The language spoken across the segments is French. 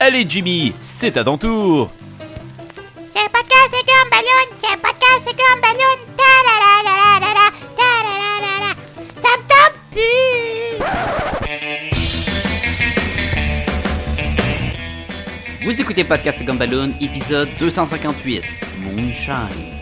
Allez Jimmy, c'est à ton tour. C'est podcast, c'est comme ballon, c'est podcast, c'est comme ballon. Ta la la la la la ta la la la la. Ça me tente plus. Vous écoutez Podcast Gumballoon, épisode 258, Moonshine.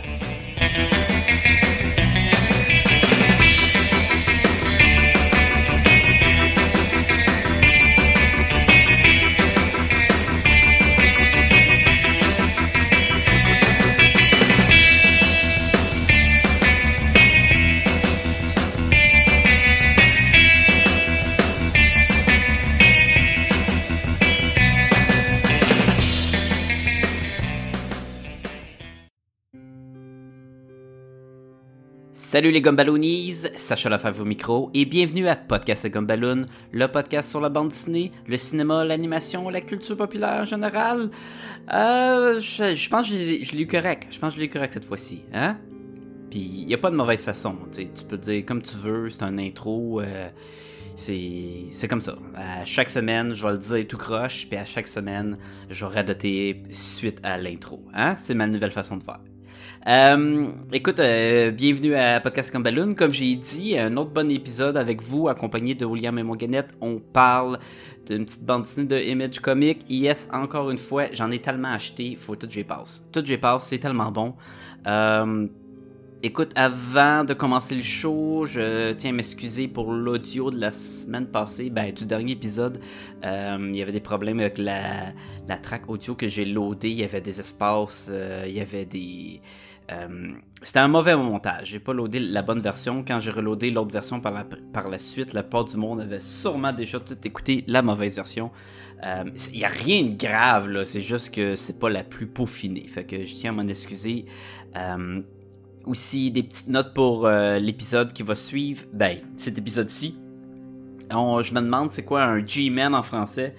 Salut les Gumballoonies, Sacha Lefebvre au micro et bienvenue à Podcast Gumballoon, le podcast sur la bande dessinée, le cinéma, l'animation, la culture populaire en général. Euh, je, pense que je l'ai eu correct, je pense que je l'ai eu correct cette fois-ci, hein? Puis il a pas de mauvaise façon, tu peux dire comme tu veux, c'est un intro, euh, c'est comme ça. À chaque semaine, je vais le dire tout croche, puis à chaque semaine, je vais radoter suite à l'intro, hein? C'est ma nouvelle façon de faire. Euh, écoute, euh, bienvenue à Podcast Comme Comme j'ai dit, un autre bon épisode avec vous, accompagné de William et Moganette. On parle d'une petite bande dessinée de Image Comic. Yes, encore une fois, j'en ai tellement acheté, faut tout j'ai passe. Tout j'ai passe, c'est tellement bon. Euh, écoute, avant de commencer le show, je tiens à m'excuser pour l'audio de la semaine passée, ben, du dernier épisode. il y avait des problèmes avec la, la track audio que j'ai loadé. Il y avait des espaces, il y avait des euh, c'était un mauvais montage. J'ai pas loadé la bonne version. Quand j'ai reloadé l'autre version par la, par la suite, la part du monde avait sûrement déjà tout écouté la mauvaise version. Il euh, n'y a rien de grave. C'est juste que c'est pas la plus peaufinée. Fait que je tiens à m'en excuser. Euh, aussi, des petites notes pour l'épisode qui va suivre. Ben, cet épisode-ci. Je me demande c'est quoi un G-Man en français.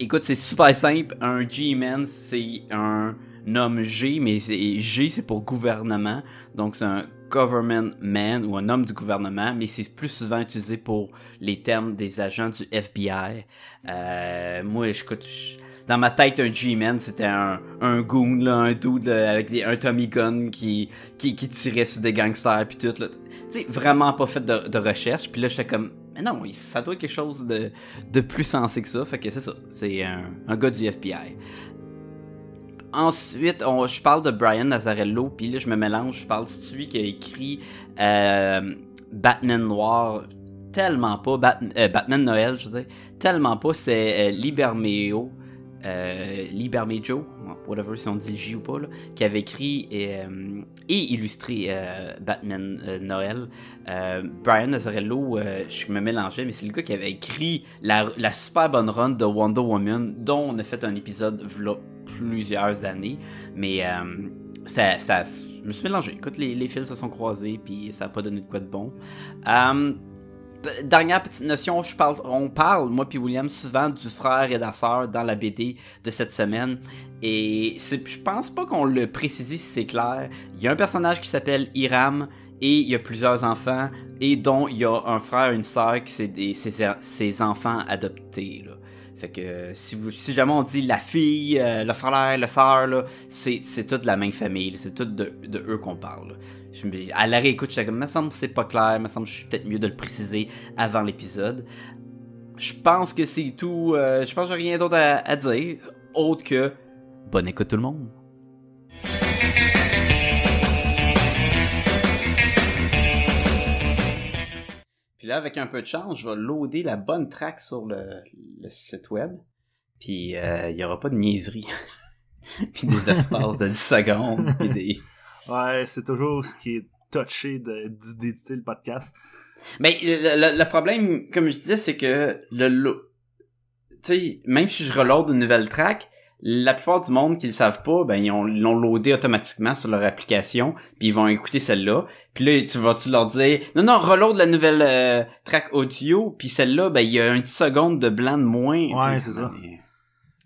Écoute, c'est super simple. Un G-Man, c'est un nomme G, mais G c'est pour gouvernement, donc c'est un government man ou un homme du gouvernement, mais c'est plus souvent utilisé pour les termes des agents du FBI. Euh, moi, je, dans ma tête, un G-Man, c'était un, un goon, là, un dude avec des, un Tommy Gun qui, qui, tirait sur des gangsters, puis tout. Tu sais, vraiment pas fait de, recherche. Puis là, j'étais comme, mais non, ça doit être quelque chose de, de plus sensé que ça. Fait que c'est ça, c'est un, gars du FBI. Ensuite, je parle de Brian Nazarello, puis là, je me mélange. Je parle de celui qui a écrit euh, Batman Noir. Tellement pas. Euh, Batman Noël, je veux dire. Tellement pas. C'est euh, Libermeo. Euh, Libermejo, whatever si on dit J ou pas, qui avait écrit et, et illustré Batman Noël. Brian Nazarello, je me mélangeais, mais c'est le gars qui avait écrit la, super bonne run de Wonder Woman, dont on a fait un épisode plusieurs années. Mais euh, ça, je me suis mélangé. Écoute, les, fils se sont croisés, puis ça n'a pas donné de quoi de bon. Euh, dernière petite notion, on parle, moi puis William, souvent du frère et de la sœur dans la BD de cette semaine. Et je pense pas qu'on le précise si c'est clair. Il y a un personnage qui s'appelle Iram et il y a plusieurs enfants et dont il y a un frère et une sœur qui c'est ses, enfants adoptés. Fait que si, vous, si jamais on dit la fille, euh, le frère, la sœur, c'est, c'est toute la même famille. C'est tout de, eux qu'on parle. À la réécoute, je suis comme, me semble que c'est pas clair, me semble que je suis peut-être mieux de le préciser avant l'épisode. Je pense que c'est tout. Euh, je pense que j'ai rien d'autre à, dire. Autre que bonne écoute tout le monde. Puis là, avec un peu de chance, je vais loader la bonne track sur le, site web. Puis euh, il n'y aura pas de niaiserie. puis des espaces de 10 secondes. Puis des... Ouais, c'est toujours ce qui est touché d'éditer le podcast. Mais le, problème, comme je disais, c'est que le, tu sais, même si je reload une nouvelle track, la plupart du monde qui le savent pas, ben ils l'ont loadé automatiquement sur leur application, puis ils vont écouter celle-là. Puis là, tu vas tu leur dire non non, reload la nouvelle euh, track audio, puis celle-là, ben il y a une seconde de blanc de moins. Ouais, c'est ça.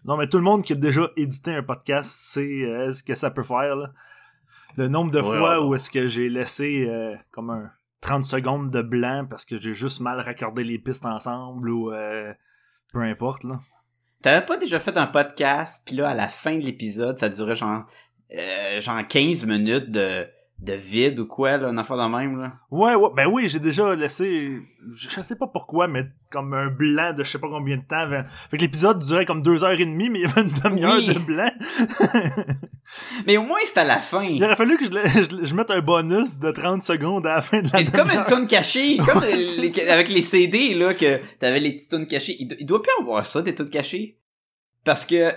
Non, mais tout le monde qui a déjà édité un podcast sait euh, ce que ça peut faire. Là. Le nombre de fois où est-ce que j'ai laissé euh, comme un 30 secondes de blanc parce que j'ai juste mal raccordé les pistes ensemble ou peu importe là. T'avais pas déjà fait un podcast, puis là, à la fin de l'épisode, ça durait genre, euh, genre 15 minutes de, de vide ou quoi, là, une affaire de même, là? Ouais, ouais, ben oui, j'ai déjà laissé, je sais pas pourquoi, mais comme un blanc de je sais pas combien de temps. Fait fait que l'épisode durait comme deux heures et demie, mais il y avait une demi-heure Oui. de blanc. Mais au moins, c'est à la fin. il aurait fallu que je, je, je mette un bonus de 30 secondes à la fin de la comme une toune cachée, comme les- avec les CD, là, que t'avais les petites tunes cachées. Il, il doit plus avoir ça, des tunes cachées. Parce que,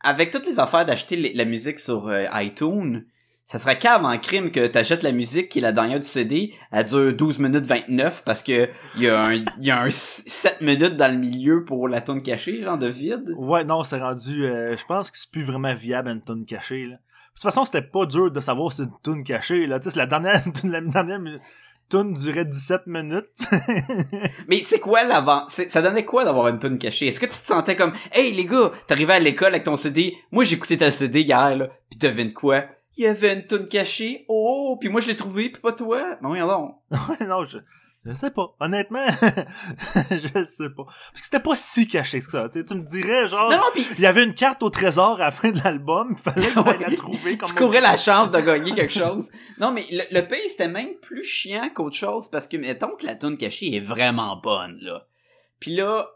avec toutes les affaires d'acheter la musique sur euh, iTunes, ça serait cave en crime que t'achètes la musique qui est la dernière du CD, elle dure 12 minutes 29 parce que y a un, y a un 7 minutes dans le milieu pour la tune cachée, genre de vide. Ouais, non, c'est rendu, euh, je pense que c'est plus vraiment viable une tune cachée, là. De toute façon, c'était pas dur de savoir si c'est une tune cachée, là. Tu sais, c'est la dernière, la dernière tune durait 17 minutes. Mais c'est quoi l'avant? Ça donnait quoi d'avoir une tune cachée? Est-ce que tu te sentais comme, hey les gars, t'arrivais à l'école avec ton CD, moi j'écoutais ta CD hier, là, pis devine quoi? Il y avait une tune cachée, oh, puis moi je l'ai trouvé, pis pas toi. Mais oui, non. Ouais, non, je, je sais pas. Honnêtement, je sais pas. Parce que c'était pas si caché que ça. Tu me dirais, genre, Non, non, pis il y avait une carte au trésor à la fin de l'album, il fallait que j'aille la Ouais. trouver comme tu courais la chance de gagner quelque chose. Non, mais le, le pays, c'était même plus chiant qu'autre chose parce que, mettons que la tune cachée est vraiment bonne, là. Puis là,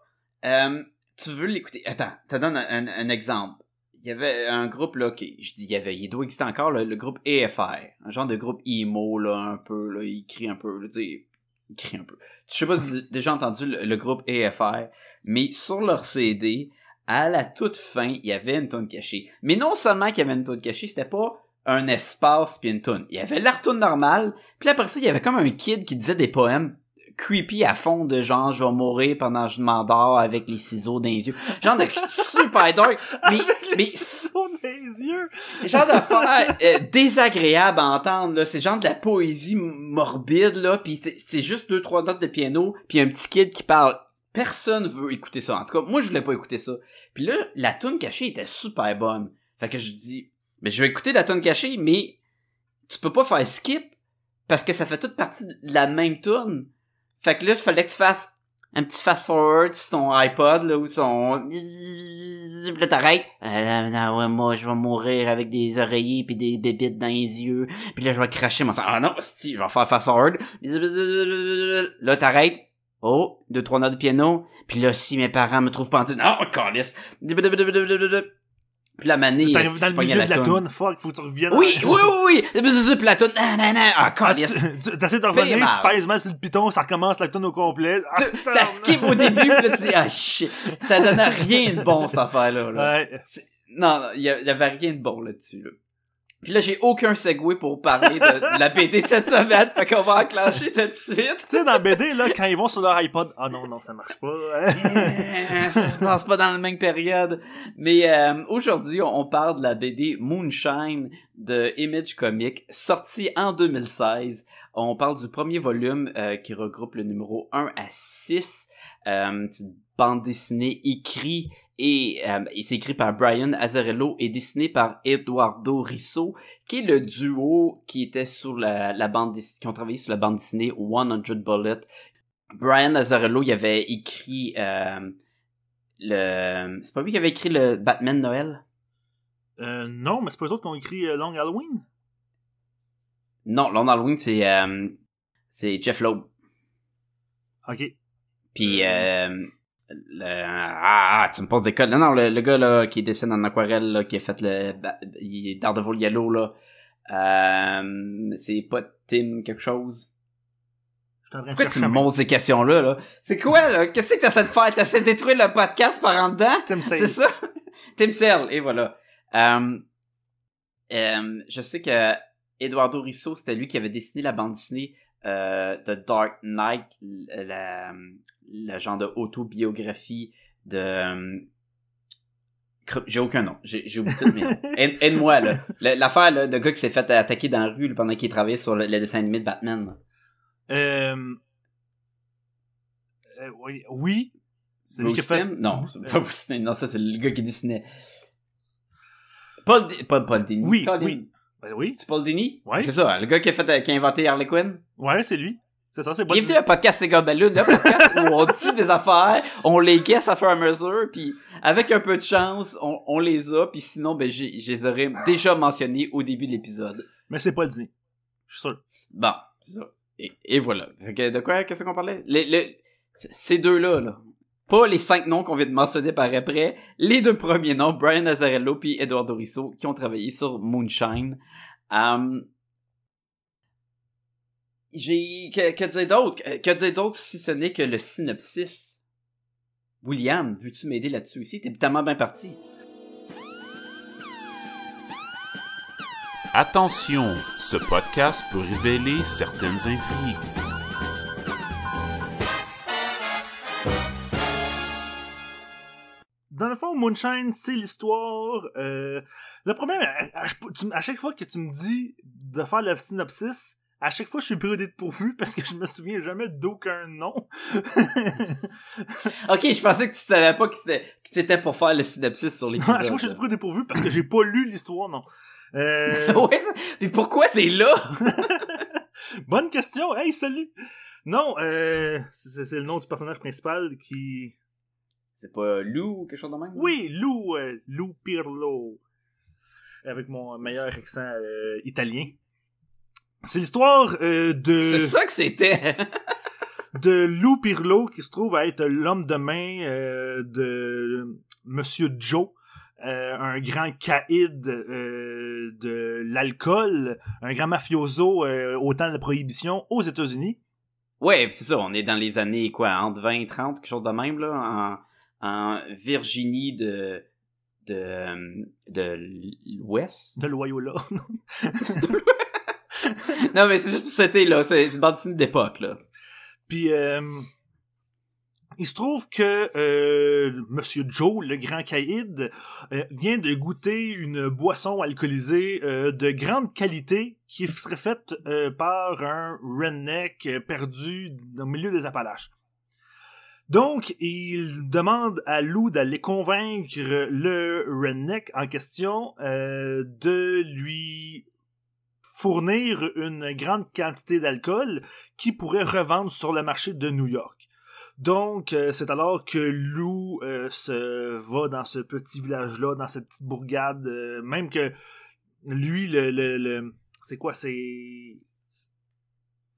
euh, tu veux l'écouter. Attends, te donne un, un- un exemple. Il y avait un groupe, là, qui, je dis il y avait, il doit exister encore, là, le groupe EFR. Un genre de groupe emo, là, un peu, là, il crie un peu, là, il crie un peu. Je sais pas si vous avez déjà entendu le, groupe EFR, mais sur leur CD, à la toute fin, il y avait une tune cachée. Mais non seulement qu'il y avait une tune cachée, c'était pas un espace puis une tune. Il y avait la tune normale, puis après ça, il y avait comme un kid qui disait des poèmes creepy à fond de genre je vais mourir pendant que je m'endors avec les ciseaux dans les yeux. Genre de super dark, mais mais ciseaux dans les yeux. genre d'affaire euh, désagréable à entendre là, c'est genre de la poésie morbide là, puis c'est c'est juste deux trois notes de piano, puis un petit kid qui parle. Personne veut écouter ça. En tout cas, moi je voulais pas écouter ça. Puis là, la tune cachée était super bonne. Fait que je dis mais je vais écouter la tune cachée, mais tu peux pas faire skip parce que ça fait toute partie de la même tune. Fait que là, il fallait que tu fasses un petit fast forward sur ton iPod là ou son là t'arrêtes. Euh, ouais, moi je vais mourir avec des oreillers puis des bébites dans les yeux. Puis là je vais cracher mon sang. Ah non si je vais faire fast forward. Là t'arrêtes. Oh deux trois notes de piano. Puis là si mes parents me trouvent en non calice puis la manée T'arrives tu dans le milieu de la toune? fuck, faut que tu reviennes. oui oui oui oui puis la toune ah non non ah Ah, tu- tu- T'essaies de revenir, tu pèses mal sur le piton, ça recommence la toune au complet. Ah, ça skip au début, pis là, tu dis, ah, shit. Ça donnait rien de bon, cette affaire-là, là. Ouais. Non, non, il y, a- il y avait rien de bon là-dessus, là. Puis là, j'ai aucun segue pour parler de, de la BD de cette semaine, fait qu'on va enclencher tout de suite. Tu sais, dans BD, là, quand ils vont sur leur iPod, ah non, non, ça marche pas. Euh, ça se passe pas dans la même période. Mais euh, aujourd'hui, on, on parle de la BD Moonshine de Image Comics, sortie en 2016. On parle du premier volume euh, qui regroupe le numéro 1 à 6. Euh, bande dessinée écrite et, euh, et c'est écrit par Brian Azzarello et dessiné par Eduardo Risso, qui est le duo qui était sur la, la bande qui ont travaillé sur la bande dessinée 100 Bullet. Brian Azzarello, il avait écrit euh, le... C'est pas lui qui avait écrit le Batman Noël? Euh, non, mais c'est pas eux autres qui ont écrit Long Halloween? Non, Long Halloween, c'est c'est Jeff Loeb. Ok. Puis le ah, ah, tu me poses des codes. Non non, le, le gars là qui dessine en aquarelle là qui a fait le il est Daredevil Yellow là. Euh, c'est pas Tim quelque chose? Je en train de Pourquoi tu me poses ces questions là là? C'est quoi là? Qu'est-ce que t'essaies de faire? T'essaies de détruire le podcast par en dedans? Tim C'est Sale. ça? Tim Cell et voilà. Euh, euh, je sais que Eduardo Risso, c'était lui qui avait dessiné la bande dessinée euh, de Dark Knight, le, la- le genre de autobiographie de... euh, J'ai aucun nom. J'ai j'ai oublié tout, mais aide- aide-moi, là. L'affaire, là, de gars qui s'est fait attaquer dans la rue là, pendant qu'il travaillait sur le, le dessin animé de Batman. Euh... euh, oui. C'est lui qui a fait... Non, c'est pas Bruce Timm. Non, ça, c'est le gars qui dessinait. Paul, pas Paul Dini. Oui, Colin. oui. Ben oui. C'est Paul Dini? Ouais. C'est ça, le gars qui a fait, qui a inventé Harley Quinn? Ouais, c'est lui. C'est ça, c'est pas Bienvenue à Podcast Sega Balloon, le podcast où on dit des affaires, on les guesse à faire à mesure, puis avec un peu de chance, on, on les a, puis sinon, ben, j'ai- je les aurais déjà mentionnés au début de l'épisode. Mais c'est pas le dîner. Je suis sûr. Bon, c'est ça. Et, et voilà. Fait que de quoi, qu'est-ce qu'on parlait? Les, les- ces deux-là, là. Pas les cinq noms qu'on vient de mentionner par après. Les deux premiers noms, Brian Nazarello puis Eduardo Risso, qui ont travaillé sur Moonshine. Um, j'ai, que, que dire d'autre? Que, que dire d'autre si ce n'est que le synopsis? William, veux-tu m'aider là-dessus aussi? T'es tellement bien parti. Attention, ce podcast peut révéler certaines intrigues. Dans le fond, Moonshine, c'est l'histoire. Euh, le problème, à, à- à chaque fois que tu me dis de faire le synopsis, à chaque fois, je suis pris au dépourvu parce que je me souviens jamais d'aucun nom. Ok, je pensais que tu savais pas que c'était, pour faire le synopsis sur à l'épisode. chaque fois, je suis pris au dépourvu parce que j'ai pas lu l'histoire, non. Euh, ouais, mais pourquoi t'es là? bonne question. Hey, salut. Non, euh, c'est le nom du personnage principal qui. C'est pas Lou ou quelque chose de même? Oui, Lou, euh, Lou Pirlo. Avec mon meilleur accent euh, italien. C'est l'histoire euh, de. C'est ça que c'était. de Lou Pirlo qui se trouve à être l'homme de main euh, de Monsieur Joe, un grand caïd de l'alcool, un grand mafioso au temps de la prohibition aux États-Unis. ouais, c'est ça, on est dans les années, quoi, entre 20 et 30, quelque chose de même, là, en, en Virginie de, de, de l'Ouest. De Loyola. non, mais c'est juste pour c'était, là, c'est une bande dessinée d'époque, là. Puis euh, il se trouve que euh, Monsieur Joe, le grand caïd, euh, vient de goûter une boisson alcoolisée de grande qualité qui serait faite par un redneck perdu au milieu des Appalaches. Donc, il demande à Lou d'aller convaincre le redneck en question euh, de lui fournir une grande quantité d'alcool qui pourrait revendre sur le marché de New York. Donc, euh, c'est alors que Lou euh, se va dans ce petit village-là, dans cette petite bourgade, même que lui, le... le, le- c'est quoi, c'est...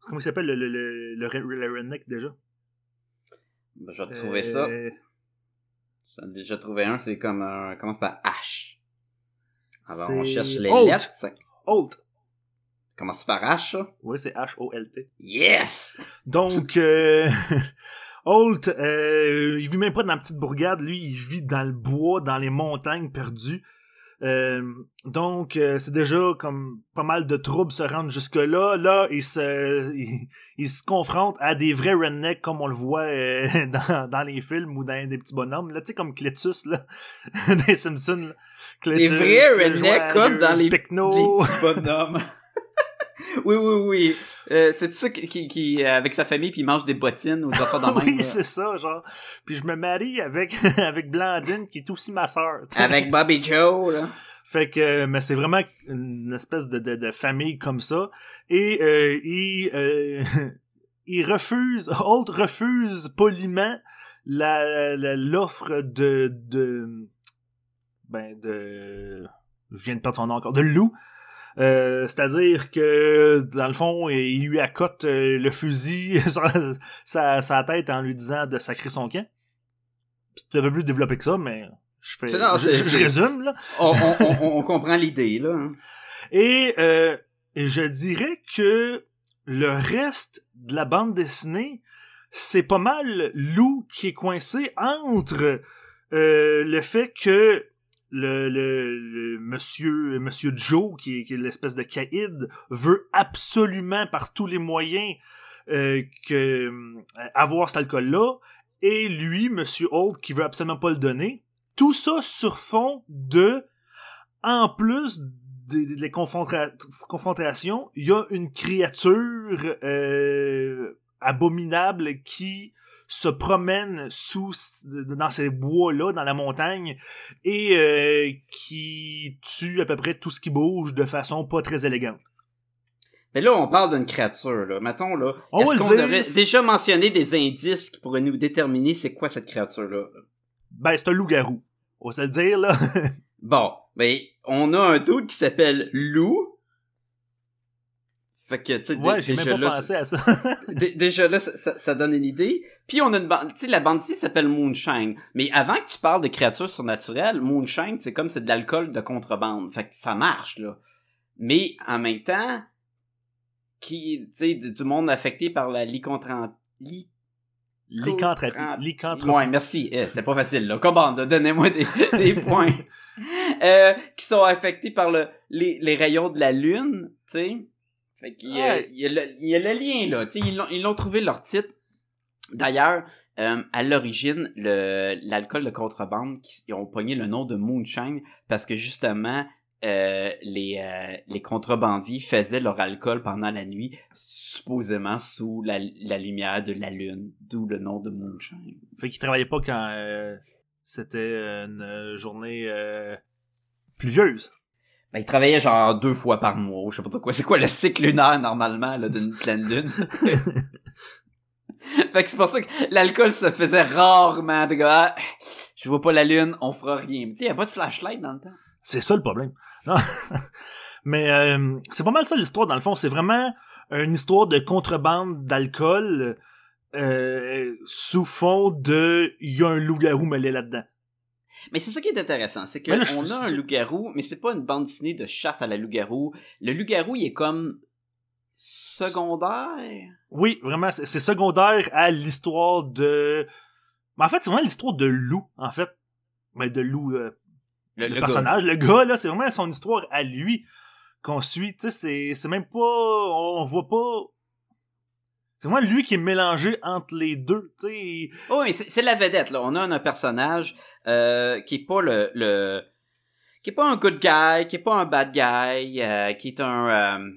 Comment il s'appelle le, le, déjà? Je vais te trouver ça. Euh, J'en ai déjà trouvé un, c'est comme un, commence par H. Alors, on cherche les lettres. ça. Commence par H, ça? Oui, c'est H-O-L-T. Yes! Donc, euh, Holt, euh, il vit même pas dans la petite bourgade, lui, il vit dans le bois, dans les montagnes perdues. Euh, donc, euh, c'est déjà comme pas mal de troubles se rendent jusque-là. Là, il se, il, il se confronte à des vrais rednecks comme on le voit euh, dans, dans les films ou dans des petits bonhommes. Là, tu sais, comme Cletus, là, des Simpsons. là. Des vrais rednecks comme dans les, les petits bonhommes. oui, oui, oui. Euh, c'est ça qui, euh, avec sa famille, puis il mange des bottines ou des affaires dans oui, c'est ça, genre. Puis je me marie avec, avec Blandine, qui est aussi ma sœur. Avec Bobby Joe, là. Fait que, mais c'est vraiment une espèce de, de, de famille comme ça. Et euh, il, euh, il refuse, Holt refuse poliment la la- l'offre de, de, ben, de, je viens de perdre son nom encore, de Lou. Euh, C'est-à-dire que, dans le fond, il lui accote euh, le fusil sur sa, sa tête en lui disant de sacrer son camp. C'est un peu plus développé que ça, mais je fais, non, je, résume, là. On, on, on, on comprend l'idée, là. hein. Et euh, je dirais que le reste de la bande dessinée, c'est pas mal Lou qui est coincé entre euh, le fait que le, monsieur monsieur Joe qui est, l'espèce de caïd veut absolument par tous les moyens euh, euh, avoir cet alcool là et lui monsieur Holt qui veut absolument pas le donner tout ça sur fond de en plus des, des confronta- confrontations, il y a une créature euh, abominable qui se promène sous dans ces bois là dans la montagne et euh, qui tue à peu près tout ce qui bouge de façon pas très élégante. Mais là, on parle d'une créature, là. Mettons, là. On Est-ce le qu'on dire, devrait c'est- déjà mentionner des indices qui pourraient nous déterminer c'est quoi cette créature-là? Ben, c'est un loup-garou. On va se le dire, là. Bon, ben, on a un doute qui s'appelle Lou. Fait que, tu sais, ouais, déjà là, ça- ça. dé- déjà là, ça, donne une idée. Puis on a une bande, tu sais, la bande ici s'appelle Moonshine. Mais avant que tu parles de créatures surnaturelles, Moonshine, c'est comme c'est de l'alcool de contrebande. Fait que ça marche, là. Mais, en même temps, qui, tu sais, du monde affecté par la Lycanthropie. Lycanthropie. Lycanthropie. Ouais, merci. Eh, c'est pas facile, là. Commande, donnez-moi des, des points. Euh, qui sont affectés par le, les, les rayons de la lune, tu sais. Fait qu'il y a, Ouais. il y, a le, il y a le lien, là. Ils l'ont, ils l'ont trouvé leur titre. D'ailleurs, euh, à l'origine, le, l'alcool de contrebande, qui- ils ont pogné le nom de Moonshine parce que justement, euh, les, euh, les contrebandiers faisaient leur alcool pendant la nuit, supposément sous la, la lumière de la lune, d'où le nom de Moonshine. Fait qu'il travaillait pas quand euh, c'était une euh, journée euh, pluvieuse. Ben, ils travaillaient genre deux fois par mois, je sais pas trop quoi. C'est quoi le cycle lunaire normalement là, d'une pleine lune? fait que c'est pour ça que l'alcool se faisait rarement. De gars, ah, je vois pas la lune, on fera rien. Tu sais, y a pas de flashlight dans le temps. C'est ça le problème. Non. Mais euh, c'est pas mal ça l'histoire dans le fond. C'est vraiment une histoire de contrebande d'alcool euh, sous fond de il y a un loup-garou mêlé là-dedans. Mais c'est ça qui est intéressant, c'est que Mais là, je- on a un loup-garou, mais c'est pas une bande dessinée de chasse à la loup-garou. Le loup-garou, il est comme secondaire? Oui, vraiment, c'est secondaire à l'histoire de. Mais en fait, c'est vraiment l'histoire de loup, en fait. Mais de loup, euh, Le, le, le personnage. Le gars, là, c'est vraiment son histoire à lui qu'on suit. Tu sais, c'est- même pas. On voit pas. C'est vraiment lui qui est mélangé entre les deux. Tu sais. Oh, mais c'est la vedette là. On a un, personnage euh, qui est pas le, le qui est pas un good guy, qui est pas un bad guy, euh, qui est un euh,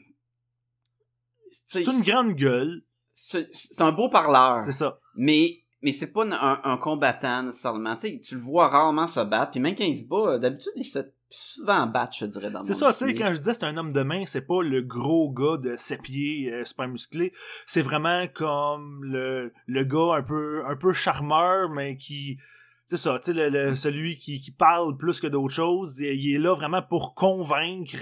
c'est une grande gueule. c'est un beau parleur. C'est ça. Mais mais c'est pas un, un combattant nécessairement. Tu sais, tu le vois rarement se battre. Puis même quand il se bat, d'habitude il se souvent battre, je dirais dans le C'est ça, tu sais, quand je disais c'est un homme de main, c'est pas le gros gars de 7 pieds euh, super musclé. C'est vraiment comme le, le gars un peu un peu charmeur, mais qui. C'est ça, tu sais, le, le- celui qui, qui parle plus que d'autres choses. Il, il est là vraiment pour convaincre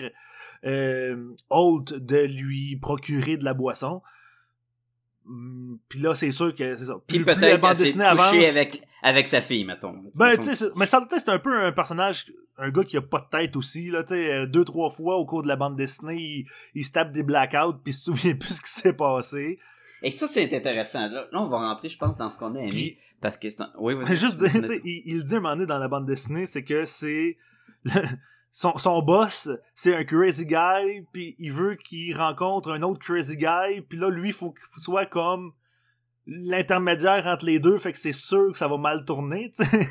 euh, Holt de lui procurer de la boisson. Hum, Puis là, c'est sûr que c'est ça. Puis Plus- peut-être qu'elle s'est couchée avec avec sa fille, mettons. ben, tu sais, c'est- mais sais, c'est un peu un personnage, un gars qui a pas de tête aussi, là, tu sais, euh, deux, trois fois au cours de la bande dessinée, il, il se tape des blackouts puis il se souvient plus ce qui s'est passé. Et ça, c'est intéressant. Là, là, on va rentrer, je pense, dans ce qu'on a aimé. Puis, Parce que c'est un... Oui, juste dire, tu sais, il, il dit un moment donné dans la bande dessinée, c'est que c'est, le- son, son boss, c'est un crazy guy, puis il veut qu'il rencontre un autre crazy guy, puis là, lui, il faut qu'il soit comme l'intermédiaire entre les deux, fait que c'est sûr que ça va mal tourner, tu sais.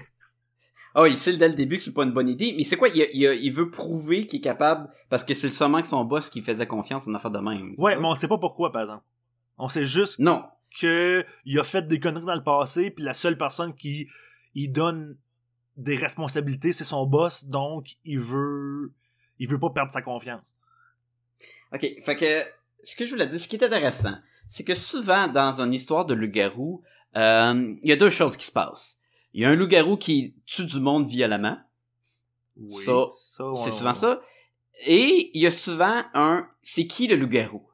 Oh, il sait dès le début que c'est pas une bonne idée. Mais c'est quoi? Il, il, il veut prouver qu'il est capable... Parce que c'est seulement que son boss qui faisait confiance en affaire de même. Ouais, ça? mais on sait pas pourquoi, par exemple. On sait juste Non. que il a fait des conneries dans le passé, puis la seule personne qui il donne des responsabilités, c'est son boss, donc il veut il veut pas perdre sa confiance. OK, fait que... Ce que je voulais dire, ce qui est intéressant, c'est que souvent, dans une histoire de loup-garou, euh, il y a deux choses qui se passent. Il y a un loup-garou qui tue du monde violemment. Oui, Ça, ça, C'est souvent ça. Et il y a souvent un c'est qui le loup-garou?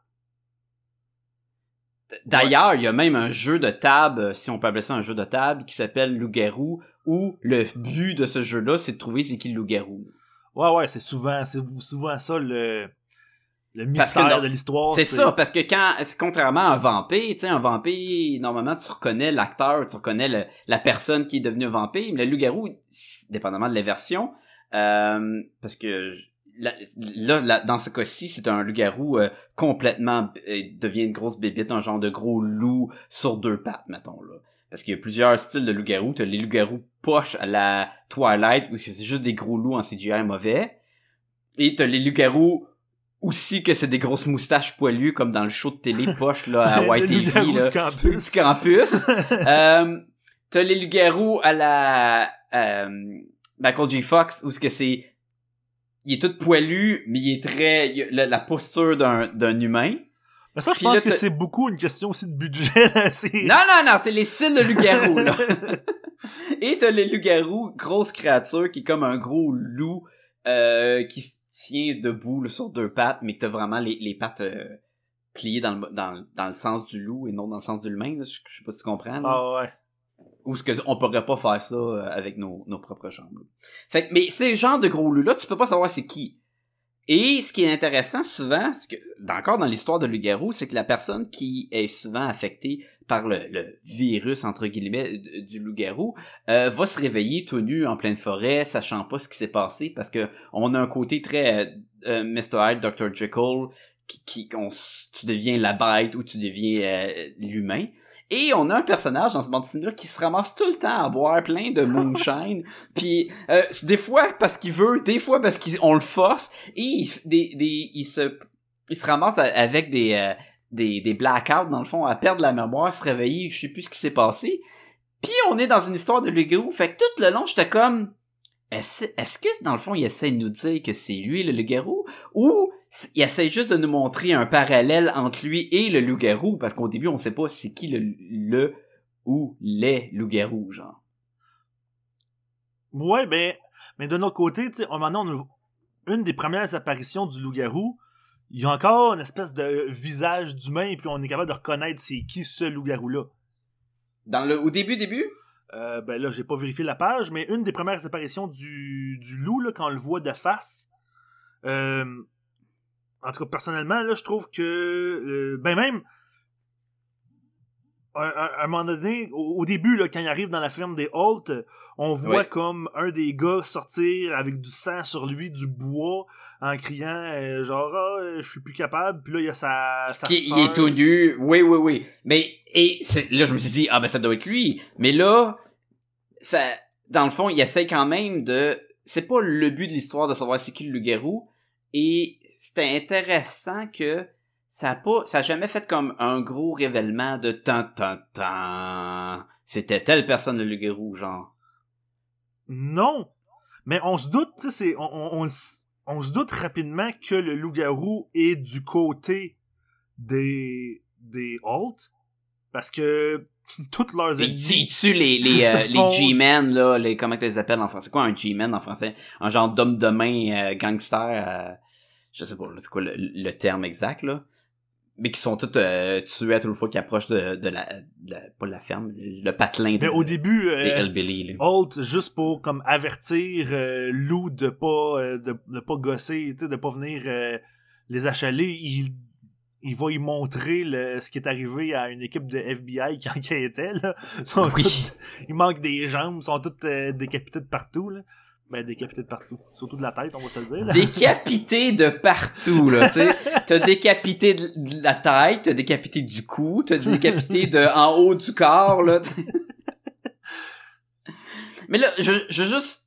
D'ailleurs, il y a même un jeu de table, euh, si on peut appeler ça un jeu de table, qui s'appelle Loup-garou, où le but de ce jeu-là, c'est de trouver c'est qui le loup-garou. Ouais ouais, c'est souvent c'est souvent ça le le que mystère de l'histoire. c'est ça, parce que quand, c'est contrairement à un vampire, tu sais, un vampire, normalement, tu reconnais l'acteur, tu reconnais le- la personne qui est devenue un vampire, mais le loup-garou, dépendamment de la version, euh, parce que là, dans ce cas-ci, c'est un loup-garou euh, complètement, euh, devient une grosse bébite, un genre de gros loup sur deux pattes, mettons, là. Parce qu'il y a plusieurs styles de loup-garou. T'as les loups-garous poches à la Twilight, où c'est juste des gros loups en CGI mauvais. Et t'as les loups-garous aussi que c'est des grosses moustaches poilues, comme dans le show de télé poche, là, à White TV, là. du campus. Du campus. euh, t'as les loups-garous à la euh, Michael J. Fox où ce que c'est il est tout poilu mais il est très il a la, la posture d'un d'un humain Mais ça, je Puis pense là, que c'est beaucoup une question aussi de budget. c'est- Non, non, non, c'est les styles de loup-garou, là. Et t'as le loup-garou, grosse créature, qui est comme un gros loup euh, qui se tient debout là, sur deux pattes, mais que t'as vraiment les, les pattes euh, pliées dans le, dans, le- dans le sens du loup et non dans le sens du l'humain. là. Je, je sais pas si tu comprends. là. Ah ouais. Ou ce que on pourrait pas faire ça euh, avec nos, nos propres jambes. là. Fait que, mais ces genres de gros loups-là, tu peux pas savoir c'est qui. Et ce qui est intéressant souvent, que, encore dans l'histoire de loup-garou, c'est que la personne qui est souvent affectée par le, le virus, entre guillemets, du loup-garou, euh, va se réveiller tout nu en pleine forêt, sachant pas ce qui s'est passé, parce que on a un côté très euh, euh, Mr. Hyde, Dr. Jekyll, qui, qui tu deviens la bête ou tu deviens euh, l'humain. Et on a un personnage dans ce bande dessinée-là qui se ramasse tout le temps à boire plein de moonshine. puis euh, des fois parce qu'il veut, des fois parce qu'on le force. Et il, des, des, il, se, il se ramasse avec des, euh, des, des blackouts, dans le fond, à perdre la mémoire, se réveiller, je sais plus ce qui s'est passé. Puis on est dans une histoire de loup-garou. Fait que tout le long, j'étais comme... Est-ce que, dans le fond, il essaie de nous dire que c'est lui le loup-garou? Ou il essaie juste de nous montrer un parallèle entre lui et le loup-garou? Parce qu'au début, on sait pas c'est qui le, le ou les loups-garous, genre. Ouais, ben, mais d'un autre côté, tu sais, on- maintenant, on a une des premières apparitions du loup-garou. Il y a encore une espèce de visage d'humain, puis on est capable de reconnaître c'est qui ce loup-garou-là. Dans le, au début, début? Euh, ben là, j'ai pas vérifié la page, mais une des premières apparitions du, du loup, là, quand on le voit de face, euh, en tout cas, personnellement, là, je trouve que, euh, ben même, à un moment donné, au, au début, là, quand il arrive dans la ferme des Holt, on voit Ouais. comme un des gars sortir avec du sang sur lui, du bois, en criant, euh, genre, ah, euh, je suis plus capable, puis là, il y a sa, sa Qui, il est tout nu. Oui, oui, oui. Mais, et c'est- là, je me suis dit, ah ben ça doit être lui. Mais là, ça, dans le fond, il essaie quand même de... C'est pas le but de l'histoire de savoir c'est qui le loup-garou. Et c'était intéressant que ça a pas, ça a jamais fait comme un gros révèlement de tan tan tan. C'était telle personne le loup-garou, genre. Non. Mais on se doute, tu sais, on, on, on le s- on se doute rapidement que le loup-garou est du côté des, des Holt. Parce que toutes leurs ennemis. il tue les, les, euh, les G-Men, là, les, comment tu les appelles en français? C'est quoi un G-Men en français? Un genre d'homme de main euh, gangster, euh, je sais pas, c'est quoi le, le terme exact, là? Mais qui sont tous euh, tués à toute fois qu'ils approchent de, de, la, de la- pas de la ferme, le, le patelin de, Mais au début, euh. Holt, juste pour comme avertir euh, Lou de pas euh, de, de pas gosser, tu sais, de pas venir euh, les achaler, il il va y montrer le, ce qui est arrivé à une équipe de FBI qui enquêtait là. Ils sont Oui. toutes- il manque des jambes, ils sont toutes euh, décapitées de partout là. Ben décapitées de partout, surtout de la tête, on va se le dire. Là. Décapité de partout, là, tu sais. T'as décapité de, la tête, t'as décapité du cou, t'as décapité de en haut du corps, là. Mais là, je, je veux juste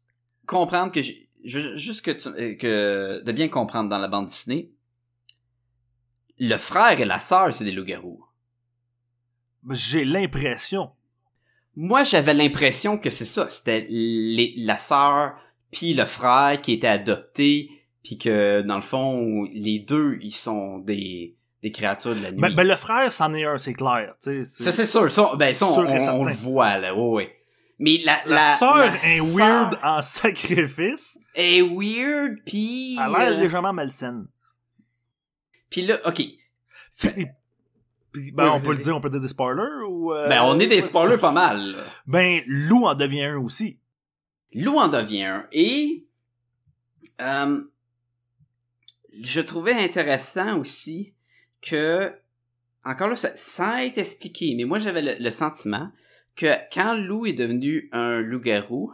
comprendre que j'ai, je juste que tu, euh, que, de bien comprendre dans la bande dessinée, le frère et la sœur, c'est des loups-garous. J'ai l'impression. Moi, j'avais l'impression que c'est ça, c'était les, la sœur puis le frère qui étaient adoptés, puis que dans le fond, les deux, ils sont des des créatures de la nuit. Ben, ben, le frère, c'en est un, c'est clair. tu sais, c'est- ça c'est sûr, ça, ben ça, on, le voit là, ouais, ouais. Mais la la, la sœur est weird en sacrifice. est weird, puis Elle a l'air euh, légèrement malsaine. puis là, ok, puis, ben, Oui, on peut le dire, on peut dire des spoilers ou. euh, ben on est des spoilers pas mal. là. Ben, Lou en devient un aussi. Lou en devient un. Et euh, je trouvais intéressant aussi que, encore là, ça, sans être expliqué, mais moi j'avais le, le sentiment que quand Lou est devenu un loup-garou,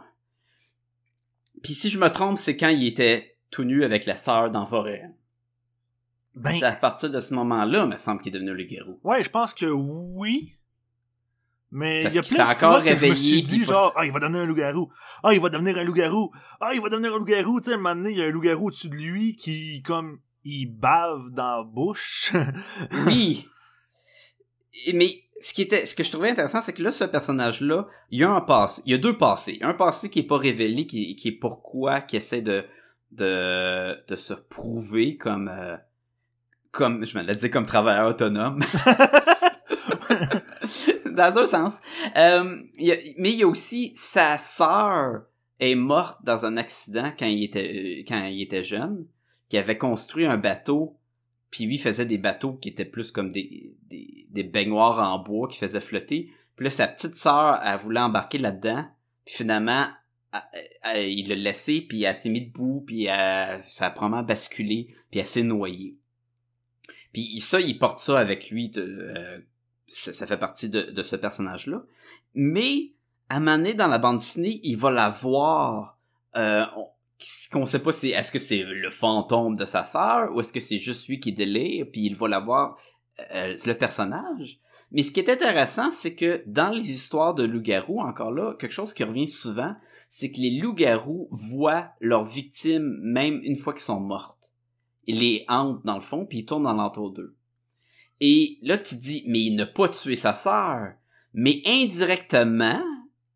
puis si je me trompe, c'est quand il était tout nu avec la sœur dans la forêt. Ben, C'est à partir de ce moment-là, il me semble qu'il est devenu un loup-garou. ouais, je pense que oui. Mais Parce il y a plein de encore fois que je me suis dit, genre, ah, il va devenir un loup-garou. Ah, il va devenir un loup-garou. Ah, il va devenir un loup-garou. Tu sais, à un moment donné, il y a un loup-garou au-dessus de lui qui, comme, il bave dans la bouche. Oui. Mais ce qui était, ce que je trouvais intéressant, c'est que là, ce personnage-là, il y a un passé, il y a deux passés. Un passé qui est pas révélé, qui, qui est pourquoi, qui essaie de, de, de se prouver comme, euh, comme, je me l'ai dit comme travailleur autonome. dans un sens. Euh, mais il y a aussi sa sœur est morte dans un accident quand il était euh, quand il était jeune, qui avait construit un bateau, puis lui faisait des bateaux qui étaient plus comme des, des, baignoires en bois qui faisaient flotter. Puis là, sa petite sœur, elle voulait embarquer là-dedans, puis finalement, il l'a laissé, puis elle s'est mis debout, puis elle- ça a probablement basculé, puis elle s'est noyée. Puis ça, il porte ça avec lui, euh, ça, fait partie de, de ce personnage-là. Mais, à donné, dans la bande dessinée, il va la voir, euh, qu'on sait pas, c'est est-ce que c'est le fantôme de sa sœur, ou est-ce que c'est juste lui qui délire, puis il va la voir, euh, le personnage. Mais ce qui est intéressant, c'est que dans les histoires de loups-garous, encore là, quelque chose qui revient souvent, c'est que les loups-garous voient leurs victimes même une fois qu'ils sont mortes. Ils les hantent dans le fond, puis ils tournent dans l'entour d'eux. Et là, tu dis, mais il n'a pas tué sa sœur. Mais indirectement,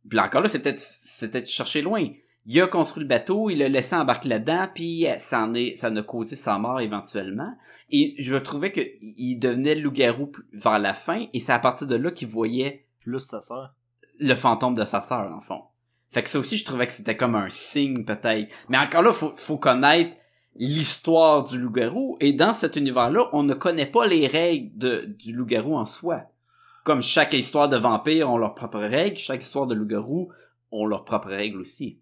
puis là, encore là, c'est peut-être, c'est peut-être chercher loin. Il a construit le bateau, il l'a laissé embarquer là-dedans, puis euh, ça en est, ça en a causé sa mort éventuellement. Et je trouvais que il devenait loup-garou vers la fin, et c'est à partir de là qu'il voyait Plus sa sœur. le fantôme de sa sœur, en fond. Fait que ça aussi, je trouvais que c'était comme un signe, peut-être. Mais encore là, faut, faut connaître l'histoire du loup-garou, et dans cet univers-là, on ne connaît pas les règles du loup-garou en soi. Comme chaque histoire de vampire ont leurs propres règles, chaque histoire de loup-garou ont leurs propres règles aussi.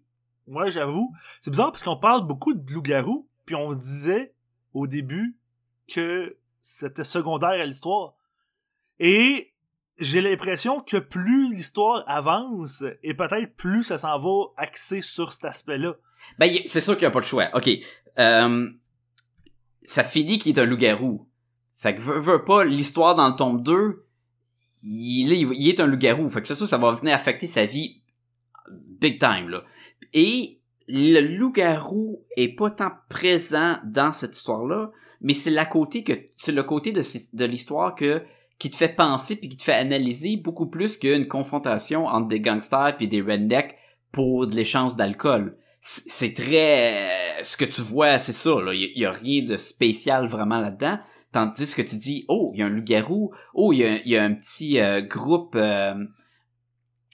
Ouais, j'avoue. C'est bizarre parce qu'on parle beaucoup de loup-garou, puis on disait au début que c'était secondaire à l'histoire. Et j'ai l'impression que plus l'histoire avance, et peut-être plus ça s'en va axer sur cet aspect-là. Ben, c'est sûr qu'il n'y a pas de choix. OK. Euh, ça finit qu'il est un loup-garou. Fait que veut, pas, l'histoire dans le tome 2, il est, un loup-garou. Fait que c'est sûr ça va venir affecter sa vie big time, là. Et le loup-garou est pas tant présent dans cette histoire-là, mais c'est la côté que, c'est le côté de l'histoire que, qui te fait penser puis qui te fait analyser beaucoup plus qu'une confrontation entre des gangsters puis des rednecks pour de l'échange d'alcool. C'est très, ce que tu vois, c'est ça. Il y, a- rien de spécial vraiment là-dedans. Tandis que tu dis, oh, il y a un loup-garou, oh, il y a, il y a un petit euh, groupe euh,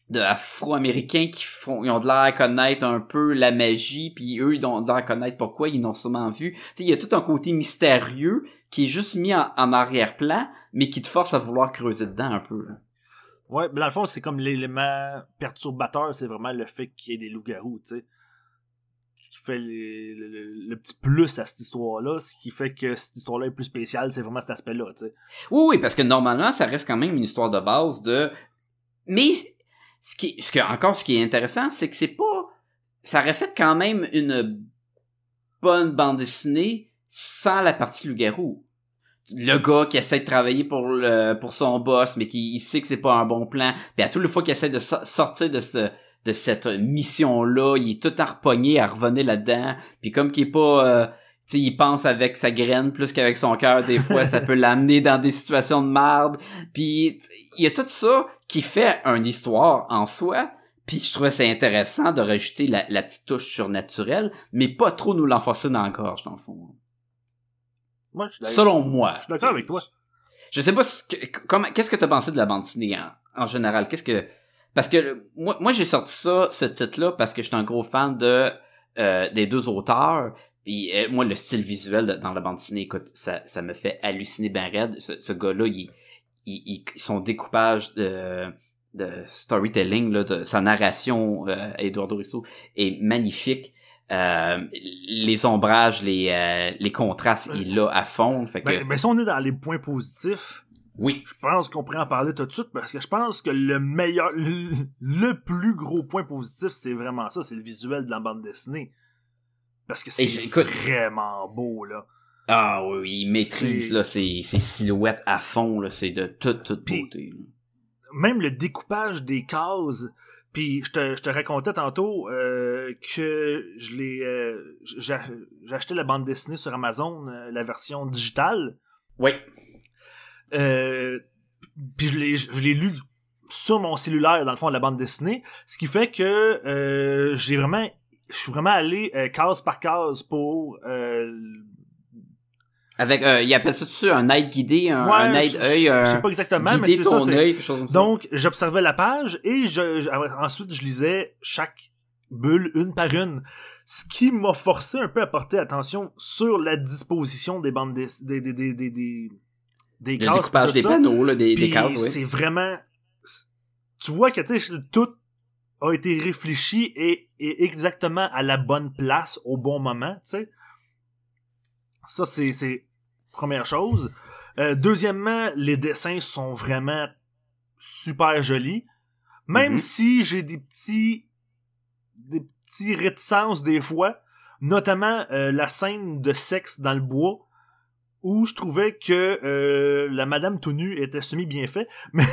de Afro-Américains qui font, ils ont de l'air à connaître un peu la magie, puis eux, ils ont de l'air à connaître pourquoi, ils l'ont sûrement vu. Tu sais, il y a tout un côté mystérieux qui est juste mis en, en arrière-plan, mais qui te force à vouloir creuser dedans un peu. là. Ouais, mais dans le fond, c'est comme l'élément perturbateur, c'est vraiment le fait qu'il y ait des loups-garous, tu sais. Qui fait les- le, le- le petit plus à cette histoire-là, ce qui fait que cette histoire-là est plus spéciale, c'est vraiment cet aspect-là, tu sais. Oui, oui, parce que normalement, ça reste quand même une histoire de base de. Mais ce qui, ce que encore, ce qui est intéressant, c'est que c'est pas. Ça reflète quand même une bonne bande dessinée sans la partie loup-garou. Le gars qui essaie de travailler pour le pour son boss, mais qui il sait que c'est pas un bon plan. Puis à toutes les fois qu'il essaie de so- sortir de ce de cette mission-là, il est tout harpogné à revenir là-dedans. Puis comme qu'il est pas euh, sais, il pense avec sa graine plus qu'avec son cœur. Des fois, ça peut l'amener dans des situations de merde. Puis, il y a tout ça qui fait une histoire en soi. Puis, je trouvais ça intéressant de rajouter la, la petite touche surnaturelle, mais pas trop nous l'enfoncer dans la gorge, dans le fond. Moi, je suis d'accord. Selon moi. Je suis d'accord avec toi. Je sais pas ce que- comment, qu'est-ce que t'as pensé de la bande dessinée en, en général? Qu'est-ce que, parce que moi, moi j'ai sorti ça, ce titre-là, parce que j'étais un gros fan de, euh, des deux auteurs. Puis euh, moi, le style visuel de- dans la bande dessinée, écoute, ça, ça me fait halluciner ben raide. Ce, ce gars-là, il, il, il- son découpage de, de storytelling, là, de sa narration, euh, Eduardo Risso, est magnifique. Euh, les ombrages, les, euh, les contrastes, il l'a à fond. Fait que, Ben, ben, si on est dans les points positifs, oui. je pense qu'on pourrait en parler tout de suite parce que je pense que le meilleur, le, le plus gros point positif, c'est vraiment ça, c'est le visuel de la bande dessinée. Parce que c'est vraiment beau, là. Ah oui, oui, il maîtrise là ses, ses silhouettes à fond, là, c'est de toute, toute beauté. là. Même le découpage des cases, puis je te, je te racontais tantôt euh, que je l'ai, euh, j'ai j'ai acheté la bande dessinée sur Amazon, euh, la version digitale. Oui. Puis je l'ai, je l'ai lu sur mon cellulaire, dans le fond, la bande dessinée. Ce qui fait que je l'ai vraiment. Je suis vraiment allé euh, case par case pour euh, Avec, euh, il appelle ça dessus un aide guidé, un, Ouais, un aide je- œil, je sais pas exactement, mais c'est ça, œil, quelque chose comme ça. Donc, j'observais la page et je, je- ensuite, je lisais chaque bulle une par une. Ce qui m'a forcé un peu à porter attention sur la disposition des bandes des, des, des, des, des, des le cases, découpage des ça. panneaux, là, des, des cases, oui. c'est vraiment... Tu vois que, tu sais, tout a été réfléchi et, et exactement à la bonne place au bon moment, tu sais. Ça, c'est, c'est première chose. Euh, deuxièmement, les dessins sont vraiment super jolis. Même Mhm. si j'ai des petits des petits réticences des fois, notamment euh, la scène de sexe dans le bois où je trouvais que euh, la madame tout nue était semi bien fait, mais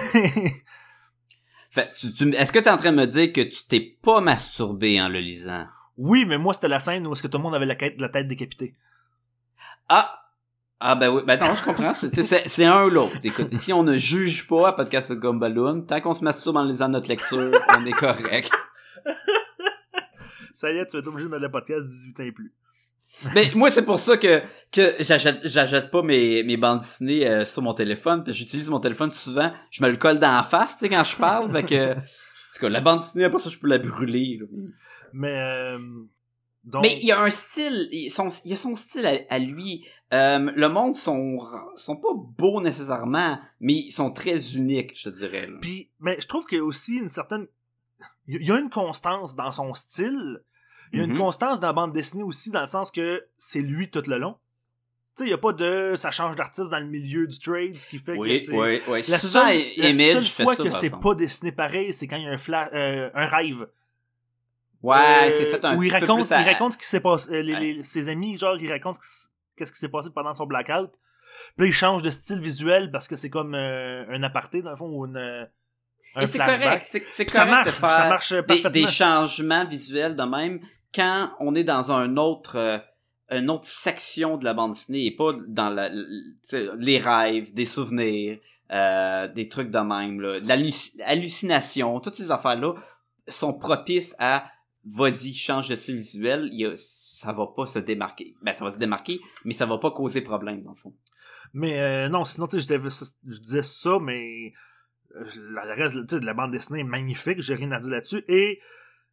Fait, tu- tu- est-ce que t'es en train de me dire que tu t'es pas masturbé en le lisant? oui, mais moi c'était la scène où est-ce que tout le monde avait la, tête décapitée. Ah! Ah ben oui, ben non, je comprends. C'est- C'est c'est un ou l'autre. Écoute, ici on ne juge pas à Podcast de Gumballoon. Tant qu'on se masturbe en lisant notre lecture, on est correct. Ça y est, tu vas être obligé de mettre le podcast 18 ans et plus. Ben moi c'est pour ça que que j'achète j'achète pas mes mes bandes dessinées euh, sur mon téléphone. J'utilise mon téléphone souvent. Je me le colle dans la face, tu sais, quand je parle. fait que en tout cas, la bande dessinée après ça, je peux la brûler. là. Mais euh, donc Mais il y a un style, il son- il y a son style à, à lui. Euh, le monde sont sont pas beaux nécessairement, mais ils sont très uniques, je te dirais. là. Puis, mais je trouve qu'il y a aussi une certaine. Il y a une constance dans son style. Il y a une constance dans la bande dessinée aussi, dans le sens que c'est lui tout le long. Tu sais, il y a pas de. Ça change d'artiste dans le milieu du trade, ce qui fait que c'est. oui, oui. La seule, la Image seule fois ça, que c'est pas dessiné pareil, c'est quand il y a un, fla- euh, un rêve. Ouais, Euh, c'est fait un où il petit peu raconte, plus à- il raconte ce qui s'est passé. euh, les- Ouais. les- ses amis, genre, il raconte ce qui s- qu'est-ce qui s'est passé pendant son blackout. Puis là, il change de style visuel parce que c'est comme euh, un aparté, dans le fond, ou une, euh, un Et c'est correct, c'est ça correct de marche, faire ça marche des, parfaitement. des changements visuels de même quand on est dans un autre euh, une autre section de la bande dessinée et pas dans les rêves, des souvenirs, euh, des trucs de même, là, de l'halluc- hallucination, toutes ces affaires-là sont propices à vas-y, change de style visuel, ça va pas se démarquer. Ben, ça va se démarquer, mais ça va pas causer problème, dans le fond. Mais euh, non, sinon, je, je disais ça, mais le reste de la bande dessinée est magnifique, j'ai rien à dire là-dessus. Et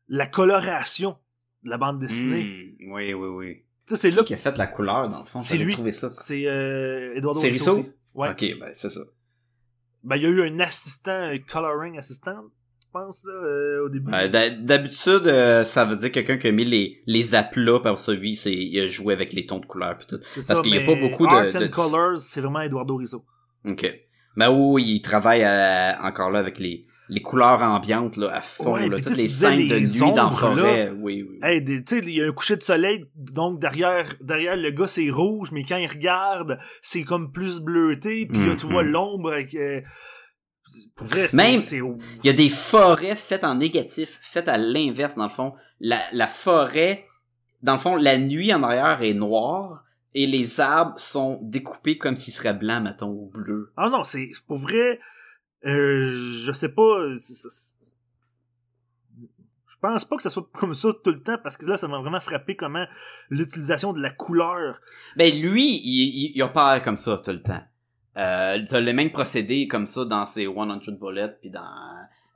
la coloration la bande dessinée, Hmm, oui, oui, oui. tu sais, c'est là Qui a fait la couleur, dans le fond? C'est lui. trouvé ça. c'est euh, Eduardo C'est aussi. Ouais. Ok, ben, c'est ça. Ben, il y a eu un assistant, un coloring assistant, je pense, là, euh, au début. Euh, d'ha- D'habitude, euh, ça veut dire quelqu'un qui a mis les, les aplats par ça, lui, c'est, il a joué avec les tons de couleur pis tout. C'est parce ça, qu'il y a pas beaucoup de- Art de- and Colors, c'est vraiment Eduardo Risso. Ok. Ben oui, il travaille euh, encore là avec les, les couleurs ambiantes là, à fond, Ouais, là, toutes les scènes de nuit dans la forêt. Oui, oui. Hey, tu sais, il y a un coucher de soleil, donc derrière, derrière le gars c'est rouge, mais quand il regarde, c'est comme plus bleuté, puis là tu Mhm. vois l'ombre avec. euh, pour vrai, c'est- Même-. Il y a des forêts faites en négatif, faites à l'inverse, dans le fond. La, la forêt, dans le fond, la nuit en arrière est noire et les arbres sont découpés comme s'ils seraient blancs, mettons, ou bleus. Ah non, c'est pour vrai. Euh, je sais pas. Je pense pas que ça soit comme ça tout le temps parce que là, ça m'a vraiment frappé comment l'utilisation de la couleur. Ben lui, il, il, il opère comme ça tout le temps. Euh, t'as le même procédé comme ça dans ses 100 Bullets puis dans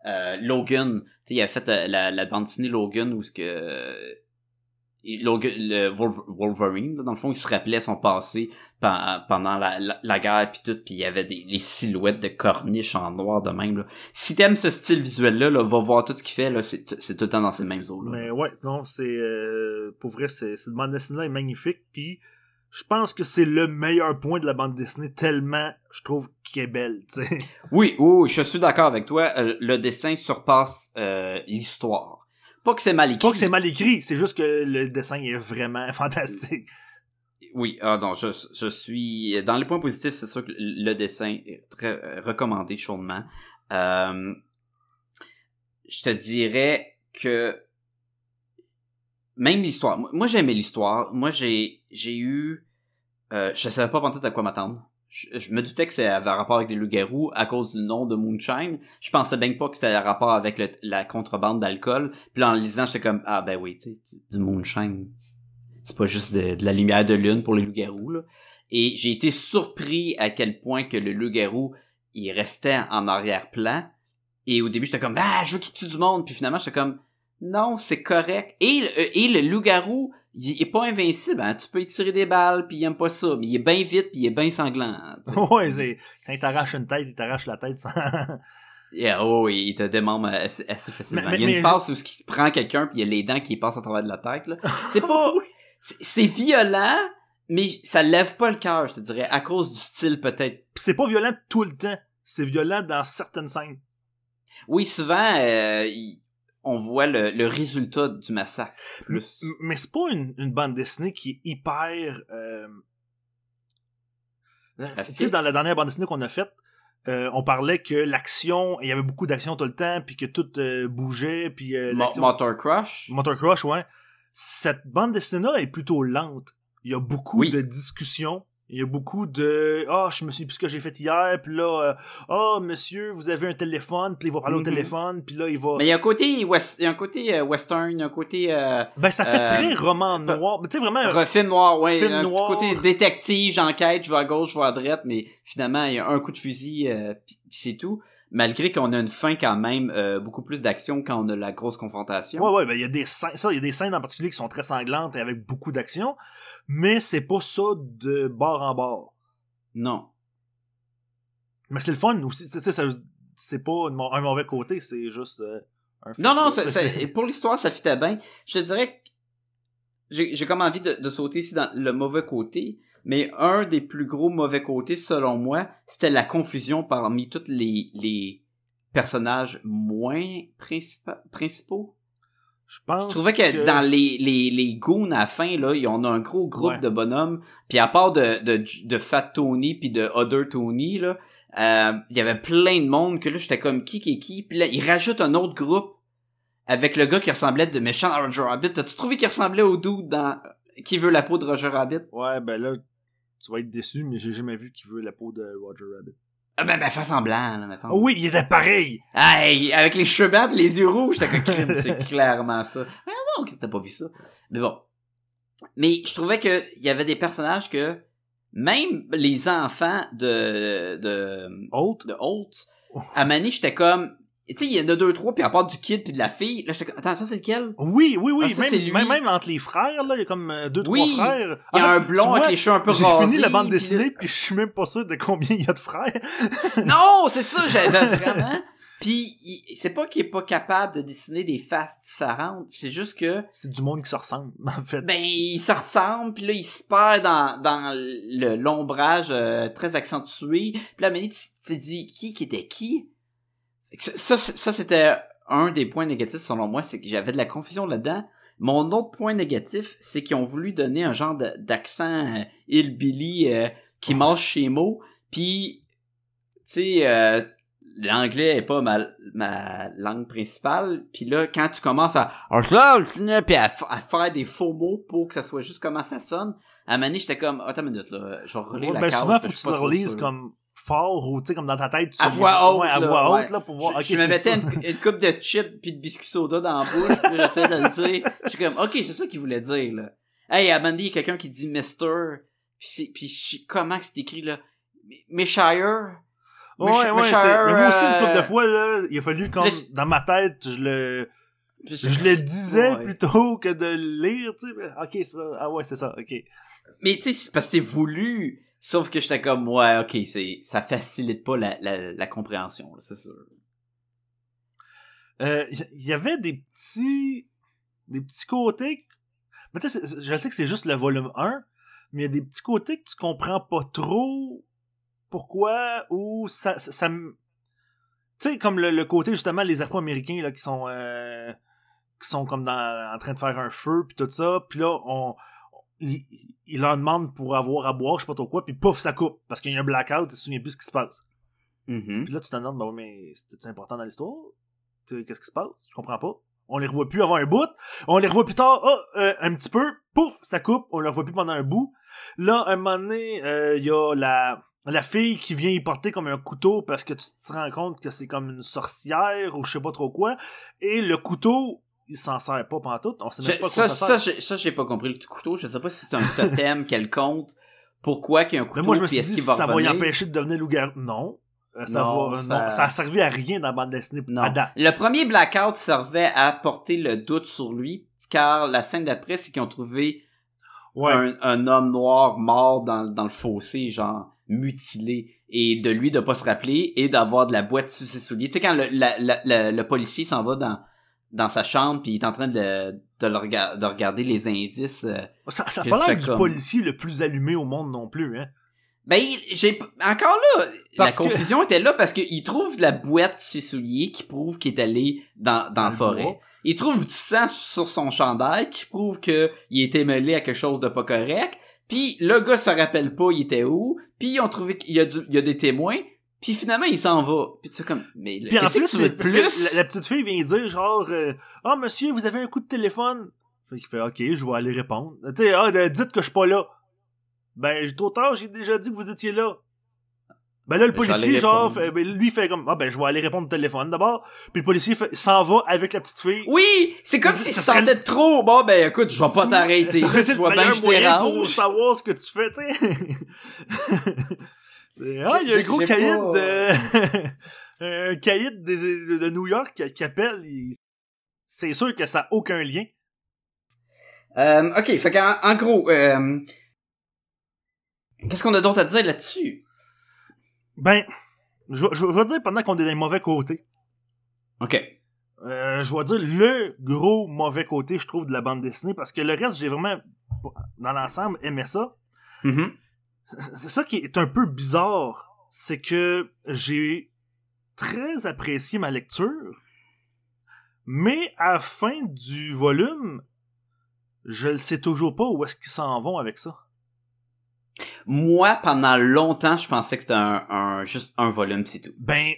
euh, Logan. Tu sais, il a fait la, la bande dessinée Logan où ce que Logan, le Wolver- Wolverine, dans le fond, il se rappelait son passé pen- pendant la, la, la guerre puis tout, puis il y avait des les silhouettes de corniches en noir de même. Là. Si t'aimes ce style visuel là, là, va voir tout ce qu'il fait là, c'est tout le temps dans ces mêmes eaux là. Mais ouais, non, c'est euh, pour vrai, c'est cette bande dessinée là est magnifique. Puis je pense que c'est le meilleur point de la bande dessinée tellement je trouve qu'elle est belle. tu sais. Oui, oui, je suis d'accord avec toi. Euh, le dessin surpasse euh, l'histoire. Pas que c'est mal écrit. Pas que c'est mal écrit, c'est juste que le dessin est vraiment fantastique. Oui, ah non, je, je suis dans les points positifs, c'est sûr que le dessin est très euh, recommandé chaudement. Euh, je te dirais que même l'histoire. Moi, moi, j'ai aimé l'histoire. Moi, j'ai j'ai eu euh, je savais pas pantoute à quoi m'attendre. Je, me doutais que ça avait rapport avec des loups-garous à cause du nom de Moonshine. Je pensais bien pas que c'était un rapport avec la contrebande d'alcool. Puis là, en lisant, j'étais comme ah ben oui, tu du Moonshine. c'est pas juste de, la lumière de lune pour les loups-garous, là. Et j'ai été surpris à quel point que le loup-garou, il restait en arrière-plan. Et au début, j'étais comme, ah, je veux qu'il tue du monde. Puis finalement, j'étais comme, non, c'est correct. Et, et le loup-garou, il est pas invincible, hein. Tu peux y tirer des balles, puis il aime pas ça. Mais il est bien vite, puis il est bien sanglant. hein, ouais, c'est, quand il t'arrache une tête, il t'arrache la tête sans... Yeah, oh, il te démembre assez, assez facilement. Mais- mais- il y a une mais- passe où il prend quelqu'un, puis il y a les dents qui passent à travers de la tête, là. C'est pas... C'est- C'est violent, mais ça lève pas le cœur, je te dirais, à cause du style, peut-être. Pis c'est pas violent tout le temps. C'est violent dans certaines scènes. Oui, souvent, euh, il- on voit le, le résultat du massacre, plus. Mais c'est pas une, une bande dessinée qui est hyper... Euh... Tu sais, dans la dernière bande dessinée qu'on a faite, euh, on parlait que l'action, il y avait beaucoup d'action tout le temps, puis que tout euh, bougeait, puis euh, Mo- Motor Crush. Motor Crush, ouais. Cette bande dessinée-là est plutôt lente. Il y a beaucoup Oui. de discussions. Il y a beaucoup de ah je me suis plus ce que j'ai fait hier puis là euh, ah monsieur vous avez un téléphone puis il va parler Mhm. au téléphone puis là il va Mais il y a un côté, west, il y a un côté euh, western, il y a un côté euh, ben ça fait euh, très roman noir mais tu sais vraiment film noir, ouais, film un noir. petit côté détective, j'enquête, je vais à gauche, je vais à droite, mais finalement il y a un coup de fusil, euh, puis puis c'est tout. Malgré qu'on a une fin quand même euh, beaucoup plus d'action quand on a la grosse confrontation. ouais ouais ben il y a des scènes ça il y a des scènes en particulier qui sont très sanglantes et avec beaucoup d'action mais c'est pas ça de bord en bord Non. mais c'est le fun aussi c'est pas un mauvais côté c'est juste euh, un Non, non, fait- ça- ça- pour l'histoire, ça fitait bien. Je te dirais que j'ai comme envie de, de sauter ici dans le mauvais côté, mais un des plus gros mauvais côtés, selon moi, c'était la confusion parmi tous les, les personnages moins principa- principaux. Je pense Je trouvais que, dans les, les, les goons à la fin, là, y- on a un gros groupe Ouais. de bonhommes, puis à part de, de, de Fat Tony puis de Other Tony, là, euh, il y avait plein de monde que là, j'étais comme qui qui qui, puis là, ils rajoutent un autre groupe avec le gars qui ressemblait de méchant à Roger Rabbit. T'as-tu trouvé qu'il ressemblait au dude dans Qui veut la peau de Roger Rabbit? Ouais, ben là, tu vas être déçu, mais j'ai jamais vu qui veut la peau de Roger Rabbit. Ah ben, ben, fais semblant, là, mettons. Oh oui, il était pareil! Hey, avec les cheveux blancs les yeux rouges, comme crime, c'est clairement ça. Mais non, t'as pas vu ça. Mais bon. Mais je trouvais que il y avait des personnages que même les enfants de de Holt? de Holt, à Manny, j'étais comme tu sais, il y en a deux trois puis à part du kid puis de la fille, là j'étais comme attends, ça c'est lequel? Oui, oui, oui. Ah, ça, c'est lui. même, même, entre les frères, là, il y a comme euh, deux, Oui, trois frères. Il y a un blond tu avec vois, les cheveux un peu J'ai rasés. fini la bande dessinée, puis je suis même pas sûr de combien il y a de frères. Non, c'est ça, j'avais vraiment puis c'est pas qu'il est pas capable de dessiner des faces différentes, c'est juste que C'est du monde qui se ressemble, en fait. ben il se ressemble puis là il se perd dans dans le l'ombrage euh, très accentué puis là tu tu te dis qui qui était qui? Ça ça, c'était un des points négatifs selon moi c'est que j'avais de la confusion là-dedans. Mon autre point négatif c'est qu'ils ont voulu donner un genre d'accent euh, hillbilly euh, qui mange chez mots puis tu sais euh, l'anglais est pas ma, ma langue principale. Puis là quand tu commences à puis à, faire des faux mots pour que ça soit juste comment ça sonne à Mané j'étais comme attends une minute là je relire Ouais, la ben souvent, faut que tu le relises comme fort ou, tu sais, comme dans ta tête. Tu À voix haute, Ouais, à là, voix ouais. haute, là, pour voir. je, je me mettais une, une coupe de chips puis de biscuits soda dans la bouche puis j'essayais de le dire je suis comme ok c'est ça qu'il voulait dire là hey à Mandy il y a quelqu'un qui dit Mister puis c'est puis comment c'est écrit là Mishire Ouais, mais moi aussi, une couple euh, de fois, là, il a fallu je- dans ma tête, je le, je le disais Ouais. plutôt que de le lire, tu sais. Ok, ça, ah ouais, c'est ça, ok. Mais tu sais, c'est parce que c'est voulu. Sauf que j'étais comme, ouais, ok, c'est, ça facilite pas la, la, la compréhension, c'est sûr. Euh, il y, y avait des petits, des petits côtés, mais tu sais, je sais que c'est juste le volume 1, mais il y a des petits côtés que tu comprends pas trop pourquoi ou ça, ça, tu sais, comme le, le côté justement les Afro-Américains là qui sont, euh, qui sont comme dans, en train de faire un feu puis tout ça, puis là on, il leur demande pour avoir à boire, je sais pas trop quoi, puis pouf ça coupe parce qu'il y a un blackout, tu te souviens plus ce qui se passe. Mhm. Puis là, tu te demandes, ben oui, mais c'était important dans l'histoire? Qu'est-ce qui se passe? Je comprends pas. On les revoit plus avant un bout. On les revoit plus tard, ah, euh, un petit peu, pouf, ça coupe. On les revoit plus pendant un bout. Là, un moment donné, il y a la, la fille qui vient y porter comme un couteau parce que tu te rends compte que c'est comme une sorcière ou je sais pas trop quoi. Et le couteau, il s'en sert pas pantoute. On sait Je- même pas ça, quoi ça j'ai- pas compris le couteau. Je sais pas si c'est un totem quelconque. Pourquoi qu'il y a un couteau Mais moi, je me suis dit, va ça va y empêcher de devenir loup-garou. Non. Euh, ça, Non, va, ça- non, ça a servi à rien dans la bande dessinée Non. à date. Le premier blackout servait à porter le doute sur lui, car la scène d'après, c'est qu'ils ont trouvé Ouais. un, un homme noir mort dans, dans le fossé, genre mutilé, et de lui de pas se rappeler et d'avoir de la boîte sous ses souliers. Tu sais, quand le, la- la- la- le policier s'en va dans, dans sa chambre, puis il est en train de, de, le rega- de regarder les indices... euh, Ça, ça a pas l'air du comme- policier le plus allumé au monde non plus, hein. Ben, j'ai encore là, Parce la que- confusion était là parce qu'il trouve de la boîte sur ses souliers qui prouve qu'il est allé dans, dans, la forêt. bois. Il trouve du sang sur son chandail qui prouve que il été mêlé à quelque chose de pas correct. Puis le gars se rappelle pas il était où. Puis ils ont trouvé qu'il y a du, il y a des témoins. Puis finalement il s'en va. Puis tu sais comme mais Puis en qu'est-ce plus, que tu veux de parce que plus? la, la petite fille vient dire genre euh, Ah monsieur, vous avez un coup de téléphone. Fait qu'il fait OK, je vais aller répondre. Tu sais, ah, dites que je suis pas là. Ben, j'ai trop tard, j'ai déjà dit que vous étiez là. Ben là, le policier, genre, fait- ben, lui fait comme Ah ben je vais aller répondre au téléphone d'abord. Puis le policier fait- s'en va avec la petite fille. Oui, c'est comme Ça s'il se serait- sentait trop. Bon ben écoute, je vais pas t'arrêter. Je vois bien je moyen pour savoir ce que tu fais, tu sais. C'est- ah, il y a un gros caïd pas- de... un caïd des- de, de New York qui, appelle. il- C'est sûr que ça n'a aucun lien. Euh, ok, fait qu'en en gros, euh, qu'est-ce qu'on a d'autre à dire là-dessus? Ben, je, je, je vais dire pendant qu'on est dans les mauvais côtés. Ok. Euh, je vais dire le gros mauvais côté, je trouve, de la bande dessinée, parce que le reste, j'ai vraiment, dans l'ensemble, aimé ça. Mhm. C'est ça qui est un peu bizarre, c'est que j'ai très apprécié ma lecture, mais à la fin du volume, je ne sais toujours pas où est-ce qu'ils s'en vont avec ça. Moi, pendant longtemps, je pensais que c'était un, un- juste un volume, c'est tout. Ben,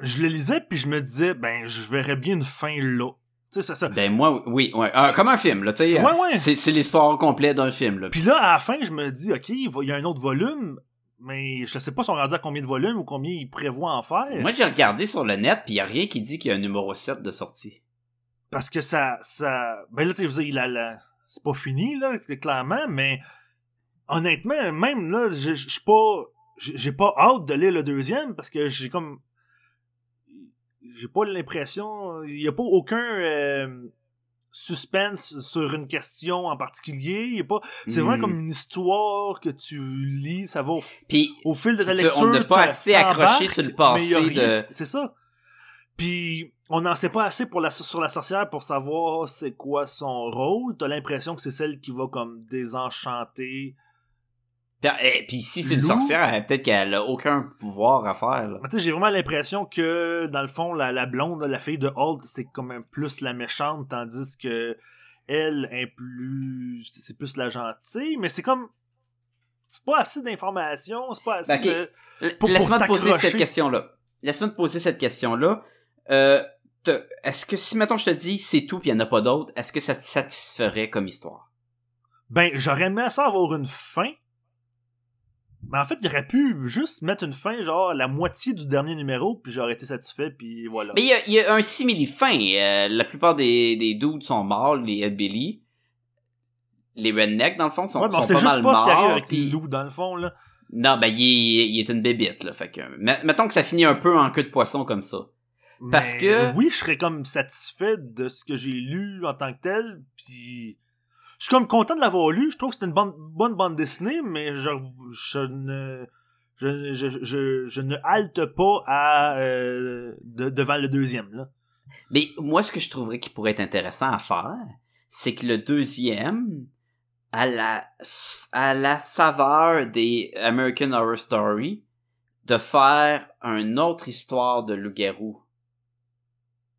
je le lisais puis je me disais, ben, je verrais bien une fin là. Tu sais, c'est ça. Ben moi, oui, ouais, euh, comme un film, là, tu sais. Ouais, ouais. C'est, c'est l'histoire complète d'un film, là. Puis là, à la fin, je me dis, ok, il il y a un autre volume, mais je sais pas si on rendu à combien de volumes ou combien ils prévoient en faire. Moi, j'ai regardé sur le net, puis y a rien qui dit qu'il y a un numéro 7 de sortie. parce que ça ça ben là tu sais, il a la- c'est pas fini là clairement mais honnêtement même là je suis pas j'ai pas hâte de lire le deuxième parce que j'ai comme j'ai pas l'impression il y a pas aucun euh, suspense sur une question en particulier il y a pas c'est Hmm. vraiment comme une histoire que tu lis ça va au, Puis, au fil de ta Tu- lecture on n'est pas assez accroché sur le passé de- c'est ça puis on n'en sait pas assez pour la, sur la sorcière pour savoir c'est quoi son rôle. T'as l'impression que c'est celle qui va comme désenchanter. Puis, eh, puis si c'est une Lou? sorcière, peut-être qu'elle a aucun pouvoir à faire, tu sais, j'ai vraiment l'impression que dans le fond, la, la blonde, la fille de Holt, c'est comme un plus la méchante, tandis que elle est plus. C'est plus la gentille, mais c'est comme. C'est pas assez d'informations, c'est pas assez Ben, de. Laisse-moi te poser cette question-là. Laisse-moi te poser cette question-là. Euh, est-ce que si, mettons, je te dis c'est tout puis il n'y en a pas d'autre, est-ce que ça te satisferait comme histoire? Ben, j'aurais aimé ça avoir une fin. Mais en fait, il aurait pu juste mettre une fin, genre la moitié du dernier numéro, puis j'aurais été satisfait, puis voilà. Mais il y a, il y a un simili-fin. Euh, la plupart des, des dudes sont morts, les Hillbilly. Les rednecks, dans le fond, sont, ouais, sont pas juste mal pas ce qui arrive morts, avec puis- les loups, dans le fond, là. Non, ben, il est, il est une bébite, là. Fait que, met- mettons que ça finit un peu en queue de poisson comme ça. Parce Mais que- Oui, je serais comme satisfait de ce que j'ai lu en tant que tel, puis... Je suis comme content de l'avoir lu, je trouve que c'est une bonne, bonne bande dessinée, mais je, je ne... Je, je, je, ne halte pas à euh, de- devant le deuxième, là. Mais moi, ce que je trouverais qui pourrait être intéressant à faire, c'est que le deuxième, à la, à la saveur des American Horror Story, de faire une autre histoire de loup-garou.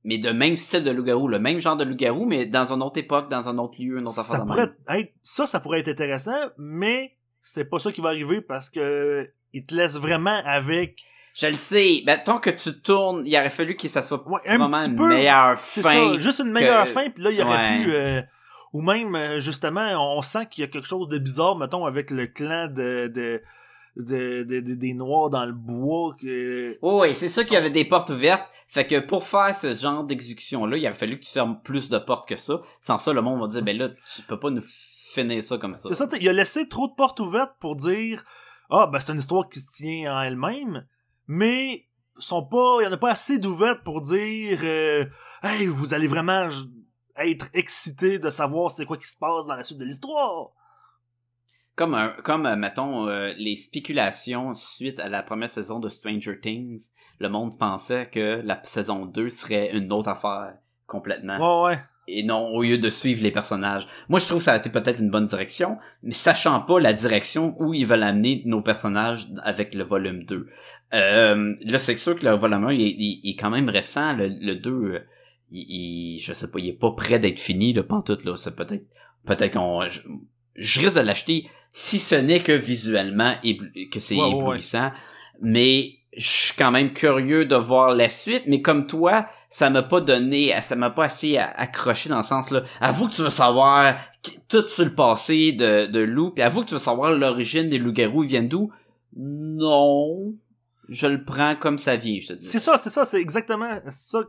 Mais de même style de loup-garou, le même genre de loup-garou, mais dans une autre époque, dans un autre lieu, une autre ça pourrait être ça ça pourrait être intéressant mais c'est pas ça qui va arriver parce que il te laisse vraiment avec Je le sais. Ben, tant que tu tournes, il aurait fallu que ça soit Ouais, un vraiment petit une peu, meilleure c'est fin. ça juste une meilleure que- fin puis là il aurait Ouais. pu euh, ou même euh, justement on sent qu'il y a quelque chose de bizarre mettons avec le clan de de de, de- de- des noirs dans le bois. Que... Oh, oui, c'est ça qu'il y avait des portes ouvertes. Fait que pour faire ce genre d'exécution-là, il aurait fallu que tu fermes plus de portes que ça. Sans ça, le monde va dire, ben là, tu peux pas nous finir ça comme ça. C'est ça, il a laissé trop de portes ouvertes pour dire Ah, ben c'est une histoire qui se tient en elle-même, mais sont pas. Il y en a pas assez d'ouvertes pour dire euh, Hey, vous allez vraiment être excité de savoir c'est quoi qui se passe dans la suite de l'histoire. Comme, un, comme euh, mettons, euh, les spéculations suite à la première saison de Stranger Things, le monde pensait que la saison 2 serait une autre affaire complètement. Ouais, ouais. Et non, au lieu de suivre les personnages. Moi, je trouve que ça a été peut-être une bonne direction, mais sachant pas la direction où ils veulent amener nos personnages avec le volume 2. Euh, là, c'est sûr que le volume 1, il, est- il- il est quand même récent. Le, le 2, euh, il, il- je sais pas, il est pas prêt d'être fini, là, pantoute, là. C'est peut-être, peut-être qu'on, je, risque de l'acheter si ce n'est que visuellement, ébl- que c'est ouais. éblouissant. Mais, je suis quand même curieux de voir la suite, mais comme toi, ça m'a pas donné, ça m'a pas assez accroché dans le sens là. Avoue que tu veux savoir tout sur le passé de, de Lou, puis avoue que tu veux savoir l'origine des loups-garous, ils viennent d'où? Non. Je le prends comme ça vient, je te dis. C'est ça, c'est ça, c'est exactement ça.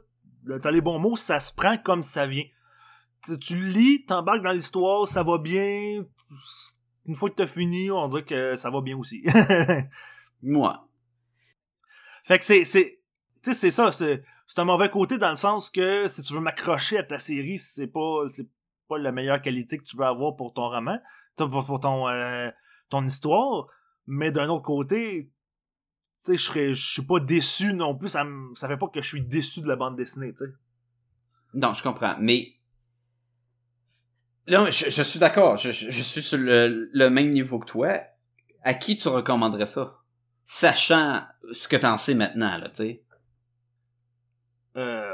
T'as les bons mots, ça se prend comme ça vient. Tu, le lis, t'embarques dans l'histoire, ça va bien. Une fois que t'as fini, on dirait que ça va bien aussi. Moi. Fait que c'est, c'est, tu sais, c'est ça, c'est, c'est un mauvais côté dans le sens que si tu veux m'accrocher à ta série, c'est pas, c'est pas la meilleure qualité que tu veux avoir pour ton roman, pour, pour ton, euh, ton histoire. Mais d'un autre côté, tu sais, je serais, je suis pas déçu non plus. Ça, ça fait pas que je suis déçu de la bande dessinée, tu sais. Non, je comprends, mais non, je, je suis d'accord. Je, je, je suis sur le, le même niveau que toi. À qui tu recommanderais ça, sachant ce que t'en sais maintenant, là, tu sais. Euh,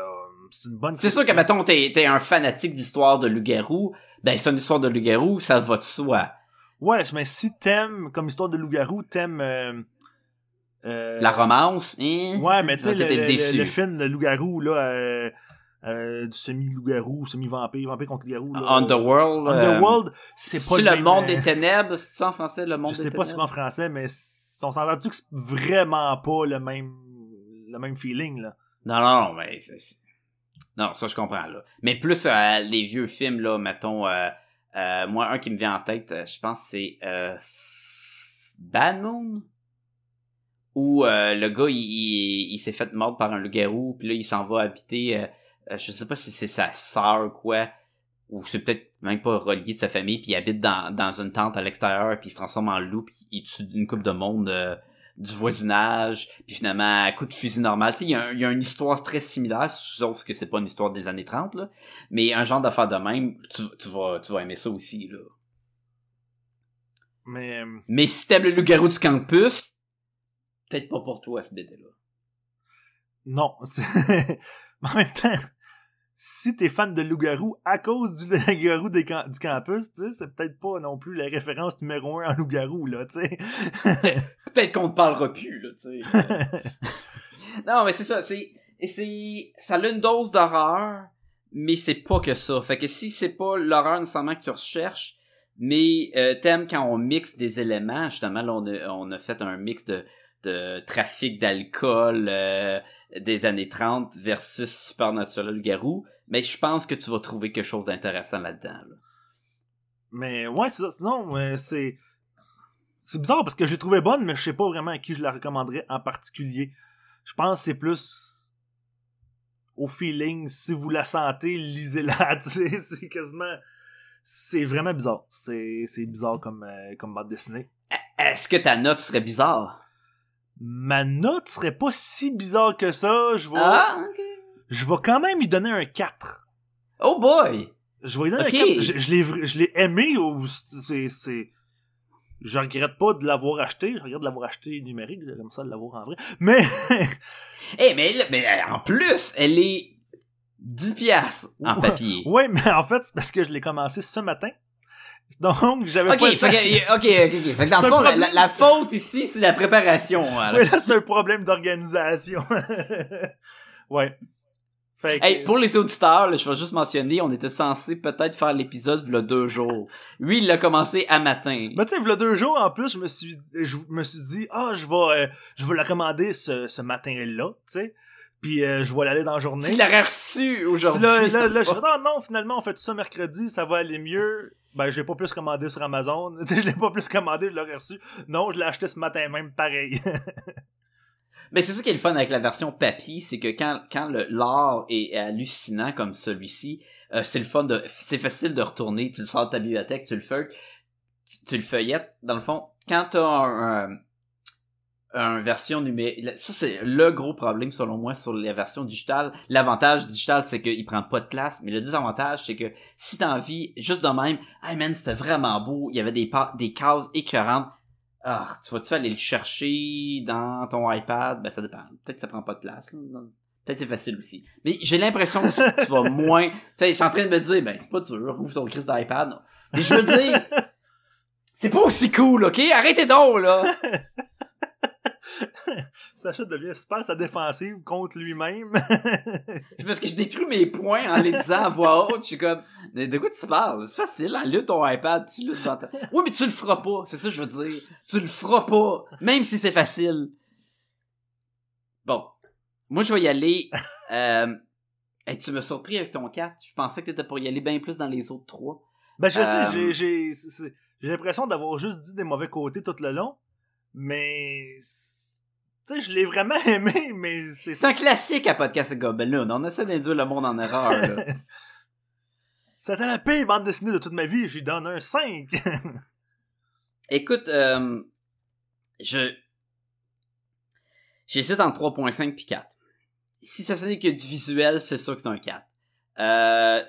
c'est une bonne. C'est sûr que, mettons, t'es, t'es un fanatique d'histoire de loup-garou, ben, c'est une histoire de loup-garou, ça va de soi. Ouais, mais si t'aimes comme histoire de loup-garou, t'aimes. Euh, euh, La romance, hein? Ouais, mais tu sais, le, le- le film de loup-garou, là, euh, euh, du semi-loup-garou, semi-vampire, vampire contre loup-garou. Underworld. euh, Underworld, c'est pas le, le monde euh, des ténèbres, c'est ça en français, le monde Je des sais pas si c'est ténèbres? en français, mais on s'entend-tu que c'est vraiment pas le même, le même feeling, là? Non, non, non, mais Non, ça, je comprends, là. Mais plus euh, les vieux films, là, mettons... euh, euh, moi, un qui me vient en tête, euh, je pense, c'est... Euh, Bad Moon? Où euh, le gars, il, il, il s'est fait mordre par un loup-garou, puis là, il s'en va habiter... euh, je sais pas si c'est sa sœur ou quoi, ou c'est peut-être même pas relié de sa famille, puis il habite dans, dans une tente à l'extérieur, puis il se transforme en loup, puis il tue une coupe de monde euh, du voisinage, puis finalement, à coup de fusil normal, tu sais, il y, a un- il y a une histoire très similaire, sauf que c'est pas une histoire des années 30, là, mais un genre d'affaire de même, tu, tu, vas, tu vas aimer ça aussi, là. Mais, euh, Mais si t'aimes le loup-garou du campus, peut-être pas pour toi, ce BD-là. non. c'est- mais en même temps, si t'es fan de loup-garou à cause du loup-garou du campus, tu sais, c'est peut-être pas non plus la référence numéro un en loup-garou, là, tu sais. peut-être qu'on te parlera plus, là, tu sais. non, mais c'est ça, c'est, et c'est, ça a une dose d'horreur, mais c'est pas que ça. Fait que si c'est pas l'horreur nécessairement que tu recherches, mais euh, t'aimes quand on mixe des éléments, justement, là, on a, on a fait un mix de, de trafic d'alcool euh, des années 30 versus Supernatural Garou, mais je pense que tu vas trouver quelque chose d'intéressant là-dedans. là. Mais ouais, c'est ça. Non, mais c'est. C'est bizarre parce que je l'ai trouvée bonne, mais je sais pas vraiment à qui je la recommanderais en particulier. Je pense que c'est plus au feeling. Si vous la sentez, lisez-la. c'est quasiment. C'est vraiment bizarre. C'est c'est bizarre comme, euh, comme bande dessinée. Est-ce que ta note serait bizarre? Ma note serait pas si bizarre que ça. Je vais, Ah, ok. je vais quand même lui donner un 4. Oh boy! Je vais lui donner un 4. Je, je l'ai aimé. ou c'est, c'est... Je regrette pas de l'avoir acheté. Je regrette de l'avoir acheté numérique. J'aime ça de l'avoir en vrai. Mais, Eh, mais, mais euh, en plus, elle est 10 piastres en papier. ouais, mais en fait, c'est parce que je l'ai commencé ce matin. Donc, j'avais pas fait que, ok, ok, ok. Fait que dans le fond, la, problème. la- la faute ici, c'est la préparation. hein, là. Ouais, là, c'est un problème d'organisation. ouais. Fait que- Hey, pour les auditeurs, là, je vais juste mentionner, on était censé peut-être faire l'épisode le deux jours. Lui, il l'a commencé à matin. Mais tu sais, a deux jours, en plus, je me suis, je me suis dit, ah, je vais, euh, je vais la commander ce, ce matin-là, tu sais. Puis euh, je vais l'aller dans la journée. Tu l'aurais reçu aujourd'hui. là, là, là, je fais, non, non, finalement, on fait tout ça mercredi, ça va aller mieux. Ben, je l'ai pas plus commandé sur Amazon. Tu sais, je l'ai pas plus commandé, je l'aurais reçu. Non, je l'ai acheté ce matin même, pareil. Mais c'est ça qui est le fun avec la version papier, c'est que quand, quand le l'art est hallucinant comme celui-ci, euh, c'est le fun de, c'est facile de retourner, tu le sors de ta bibliothèque, tu le feuilles, tu, tu le feuillettes. Dans le fond, quand t'as un, un, un version numérique, ça c'est le gros problème selon moi sur les versions digitales. L'avantage digital, c'est qu'il prend pas de place, mais le désavantage, c'est que si t'as envie, juste de même, hey man, c'était vraiment beau, il y avait des, des cases écœurantes, ah, tu vas-tu aller le chercher dans ton iPad? Ben, ça dépend. Peut-être que ça prend pas de place. Peut-être que c'est facile aussi. Mais j'ai l'impression que tu vas moins... Je suis en train de me dire, ben, c'est pas dur. Ouvre ton crise d'iPad. Mais je veux dire, c'est pas aussi cool, OK? Arrêtez donc, là! Sacha devient super sa défensive contre lui-même. C'est parce que je détruis mes points en les disant à voix haute. Je suis comme, de, quoi tu parles? C'est facile, hein? Là, ton iPad, tu devant ta... Oui, mais tu le feras pas. C'est ça que je veux dire. Tu le feras pas. Même si c'est facile. Bon. Moi, je vais y aller. Euh... hey, tu m'as surpris avec ton 4. Je pensais que t'étais pour y aller bien plus dans les autres trois. ben, je Euh, sais, j'ai, j'ai, c'est- c'est- j'ai l'impression d'avoir juste dit des mauvais côtés tout le long. Mais, tu sais, je l'ai vraiment aimé, mais c'est C'est un classique à Podcast Gobelin. On essaie d'induire le monde en erreur, là. C'était la pire bande dessinée de toute ma vie, j'y donne un 5. Écoute, euh, je j'hésite entre 3.5 puis 4. Si ça n'est que du visuel, c'est sûr que c'est un 4. Euh,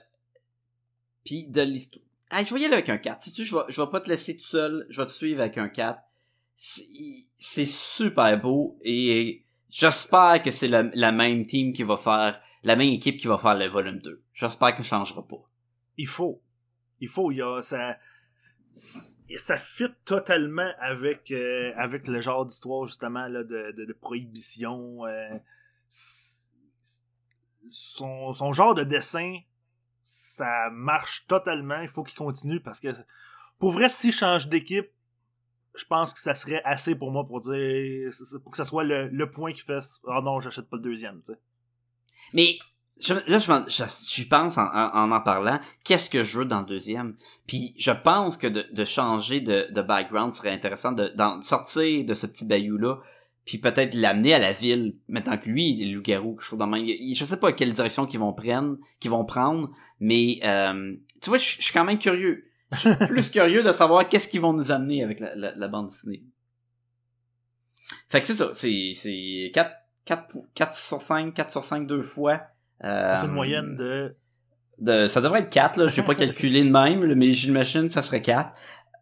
puis de l'histoire. Ah, je y aller avec un 4. Si tu je vais, je vais pas te laisser tout seul, je vais te suivre avec un 4. C'est super beau et j'espère que c'est la, la même team qui va faire, la même équipe qui va faire le volume 2. J'espère que ça changera pas. il faut. Il faut, il y a, ça, ça fit totalement avec, euh, avec le genre d'histoire, justement, là, de, de, de prohibition. euh, son, son genre de dessin, ça marche totalement. Il faut qu'il continue parce que, pour vrai, s'il change d'équipe, je pense que ça serait assez pour moi pour dire, pour que ça soit le, le point qui fait, ah non, j'achète pas le deuxième, tu sais. Mais je- là, je, je, j'y pense en, en en parlant. Qu'est-ce que je veux dans le deuxième? Puis je pense que de, de changer de, de background serait intéressant de, sortir de ce petit bayou-là, puis peut-être l'amener à la ville, maintenant que lui, est loup-garou, quelque chose dans même. Je sais pas quelle direction qu'ils vont prendre, qu'ils vont prendre, mais euh, tu vois, je je suis quand même curieux. Je suis plus curieux de savoir qu'est-ce qu'ils vont nous amener avec la, la, la bande dessinée. Fait que c'est ça, c'est, c'est 4, 4, 4 sur 5, 4 sur 5 deux fois. Ça fait Euh, une moyenne de de, ça devrait être 4, là. J'ai pas calculé de même, mais j'imagine que ça serait 4.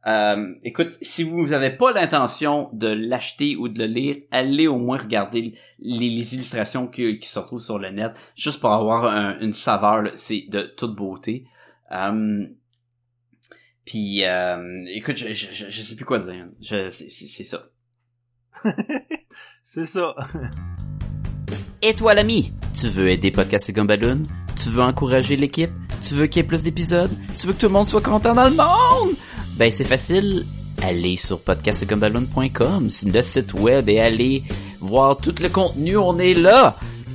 Euh, écoute, si vous avez pas l'intention de l'acheter ou de le lire, allez au moins regarder les, les illustrations qui, qui se retrouvent sur le net, juste pour avoir un- une saveur, là. c'est de toute beauté. Euh, puis, euh, écoute, je, je, je, je sais plus quoi dire. Je, c'est, c'est, c'est ça. C'est ça. Et toi l'ami, tu veux aider Podcast et Gumballoon? Tu veux encourager l'équipe? Tu veux qu'il y ait plus d'épisodes? Tu veux que tout le monde soit content dans le monde? Ben c'est facile. Allez sur podcastgumballoon.com, c'est le site web et allez voir tout le contenu, on est là!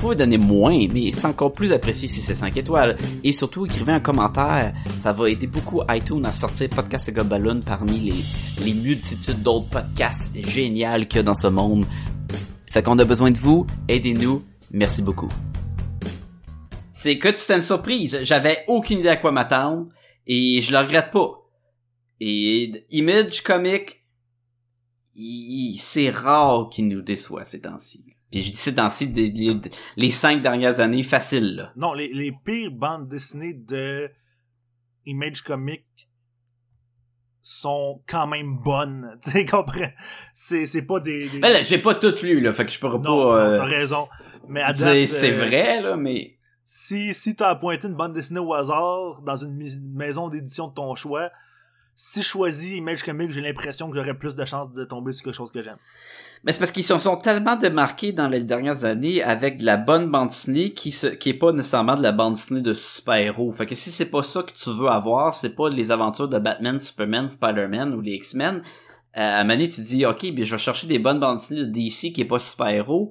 pouvez donner moins, mais c'est encore plus apprécié si c'est 5 étoiles. Et surtout, écrivez un commentaire. Ça va aider beaucoup iTunes à sortir Podcast et Balloon parmi les, les multitudes d'autres podcasts géniaux qu'il y a dans ce monde. Fait qu'on a besoin de vous. Aidez-nous. Merci beaucoup. C'est que c'était une surprise. J'avais aucune idée à quoi m'attendre. Et je le regrette pas. Et Image Comic, c'est rare qu'il nous déçoit ces temps-ci. Puis je dis ces temps-ci, les, les cinq dernières années, facile, là. Non, les, les pires bandes dessinées de Image Comic sont quand même bonnes. Tu sais, comprends? C'est, c'est pas des... des- Ben là, j'ai pas tout lu, là, fait que je pourrais non, pas non, euh, t'as raison. Mais à dire date, c'est euh, vrai, là, mais... Si, si t'as appointé une bande dessinée au hasard dans une maison d'édition de ton choix, si je choisis Image Comic, j'ai l'impression que j'aurais plus de chances de tomber sur quelque chose que j'aime. Mais c'est parce qu'ils se sont tellement démarqués dans les dernières années avec de la bonne bande dessinée qui se, qui est pas nécessairement de la bande dessinée de super-héros. Fait que si c'est pas ça que tu veux avoir, c'est pas les aventures de Batman, Superman, Spider-Man ou les X-Men, euh, à un moment donné, tu dis, ok, ben, je vais chercher des bonnes bandes dessinées de DC qui est pas super-héros,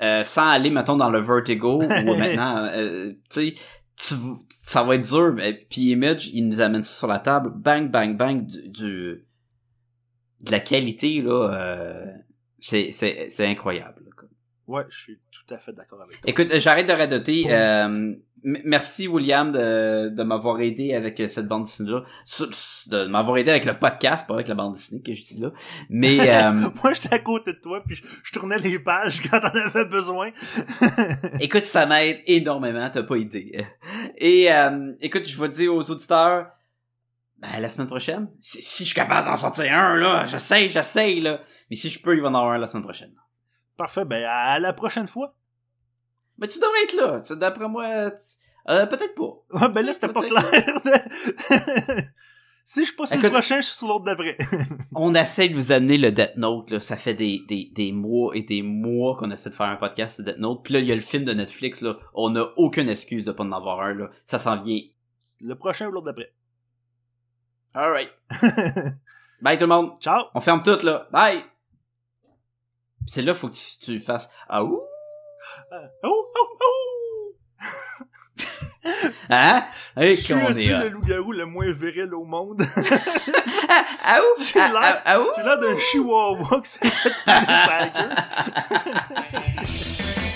euh, sans aller, mettons, dans le Vertigo ou maintenant, euh, tu sais, tu, ça va être dur. mais- Puis Image, il nous amène ça sur la table, bang, bang, bang, du, du- de la qualité, là, euh, c'est, c'est, c'est incroyable. là. Ouais, je suis tout à fait d'accord avec toi. Écoute, j'arrête de radoter. Euh, merci William de, de m'avoir aidé avec euh, cette bande dessinée-là. Sur- De m'avoir aidé avec le podcast, pas avec la bande dessinée que je dis là. Mais euh, Moi, j'étais à côté de toi, puis je, je tournais les pages quand t'en avais besoin. écoute, ça m'aide énormément, t'as pas idée. Et euh, écoute, je vais dire aux auditeurs, ben, la semaine prochaine, si, si je suis capable d'en sortir un, là, j'essaye, j'essaye, là. Mais si je peux, il va en avoir un la semaine prochaine. Parfait, ben à la prochaine fois. Mais tu devrais être là. D'après moi, tu- euh, peut-être pas. Ouais, ben là, c'était pas clair. si je suis pas sur le prochain, je suis sur l'autre d'après. On essaie de vous amener le Death Note, là. Ça fait des, des, des mois et des mois qu'on essaie de faire un podcast sur Death Note. Puis là, il y a le film de Netflix, là. On n'a aucune excuse de pas en avoir un, là. Ça s'en vient. le prochain ou l'autre d'après. Alright. Bye tout le monde. Ciao! On ferme tout, là. Bye. C'est là, faut que tu, tu fasses, ah ouh. Euh, oh, oh, oh! Hein? Hey, Je suis hot. le loup-garou le moins viril au monde. Ah, ah ouh. J'ai Ah, l'air- ah, ah l'air d'un chihuahua qui s'est fait.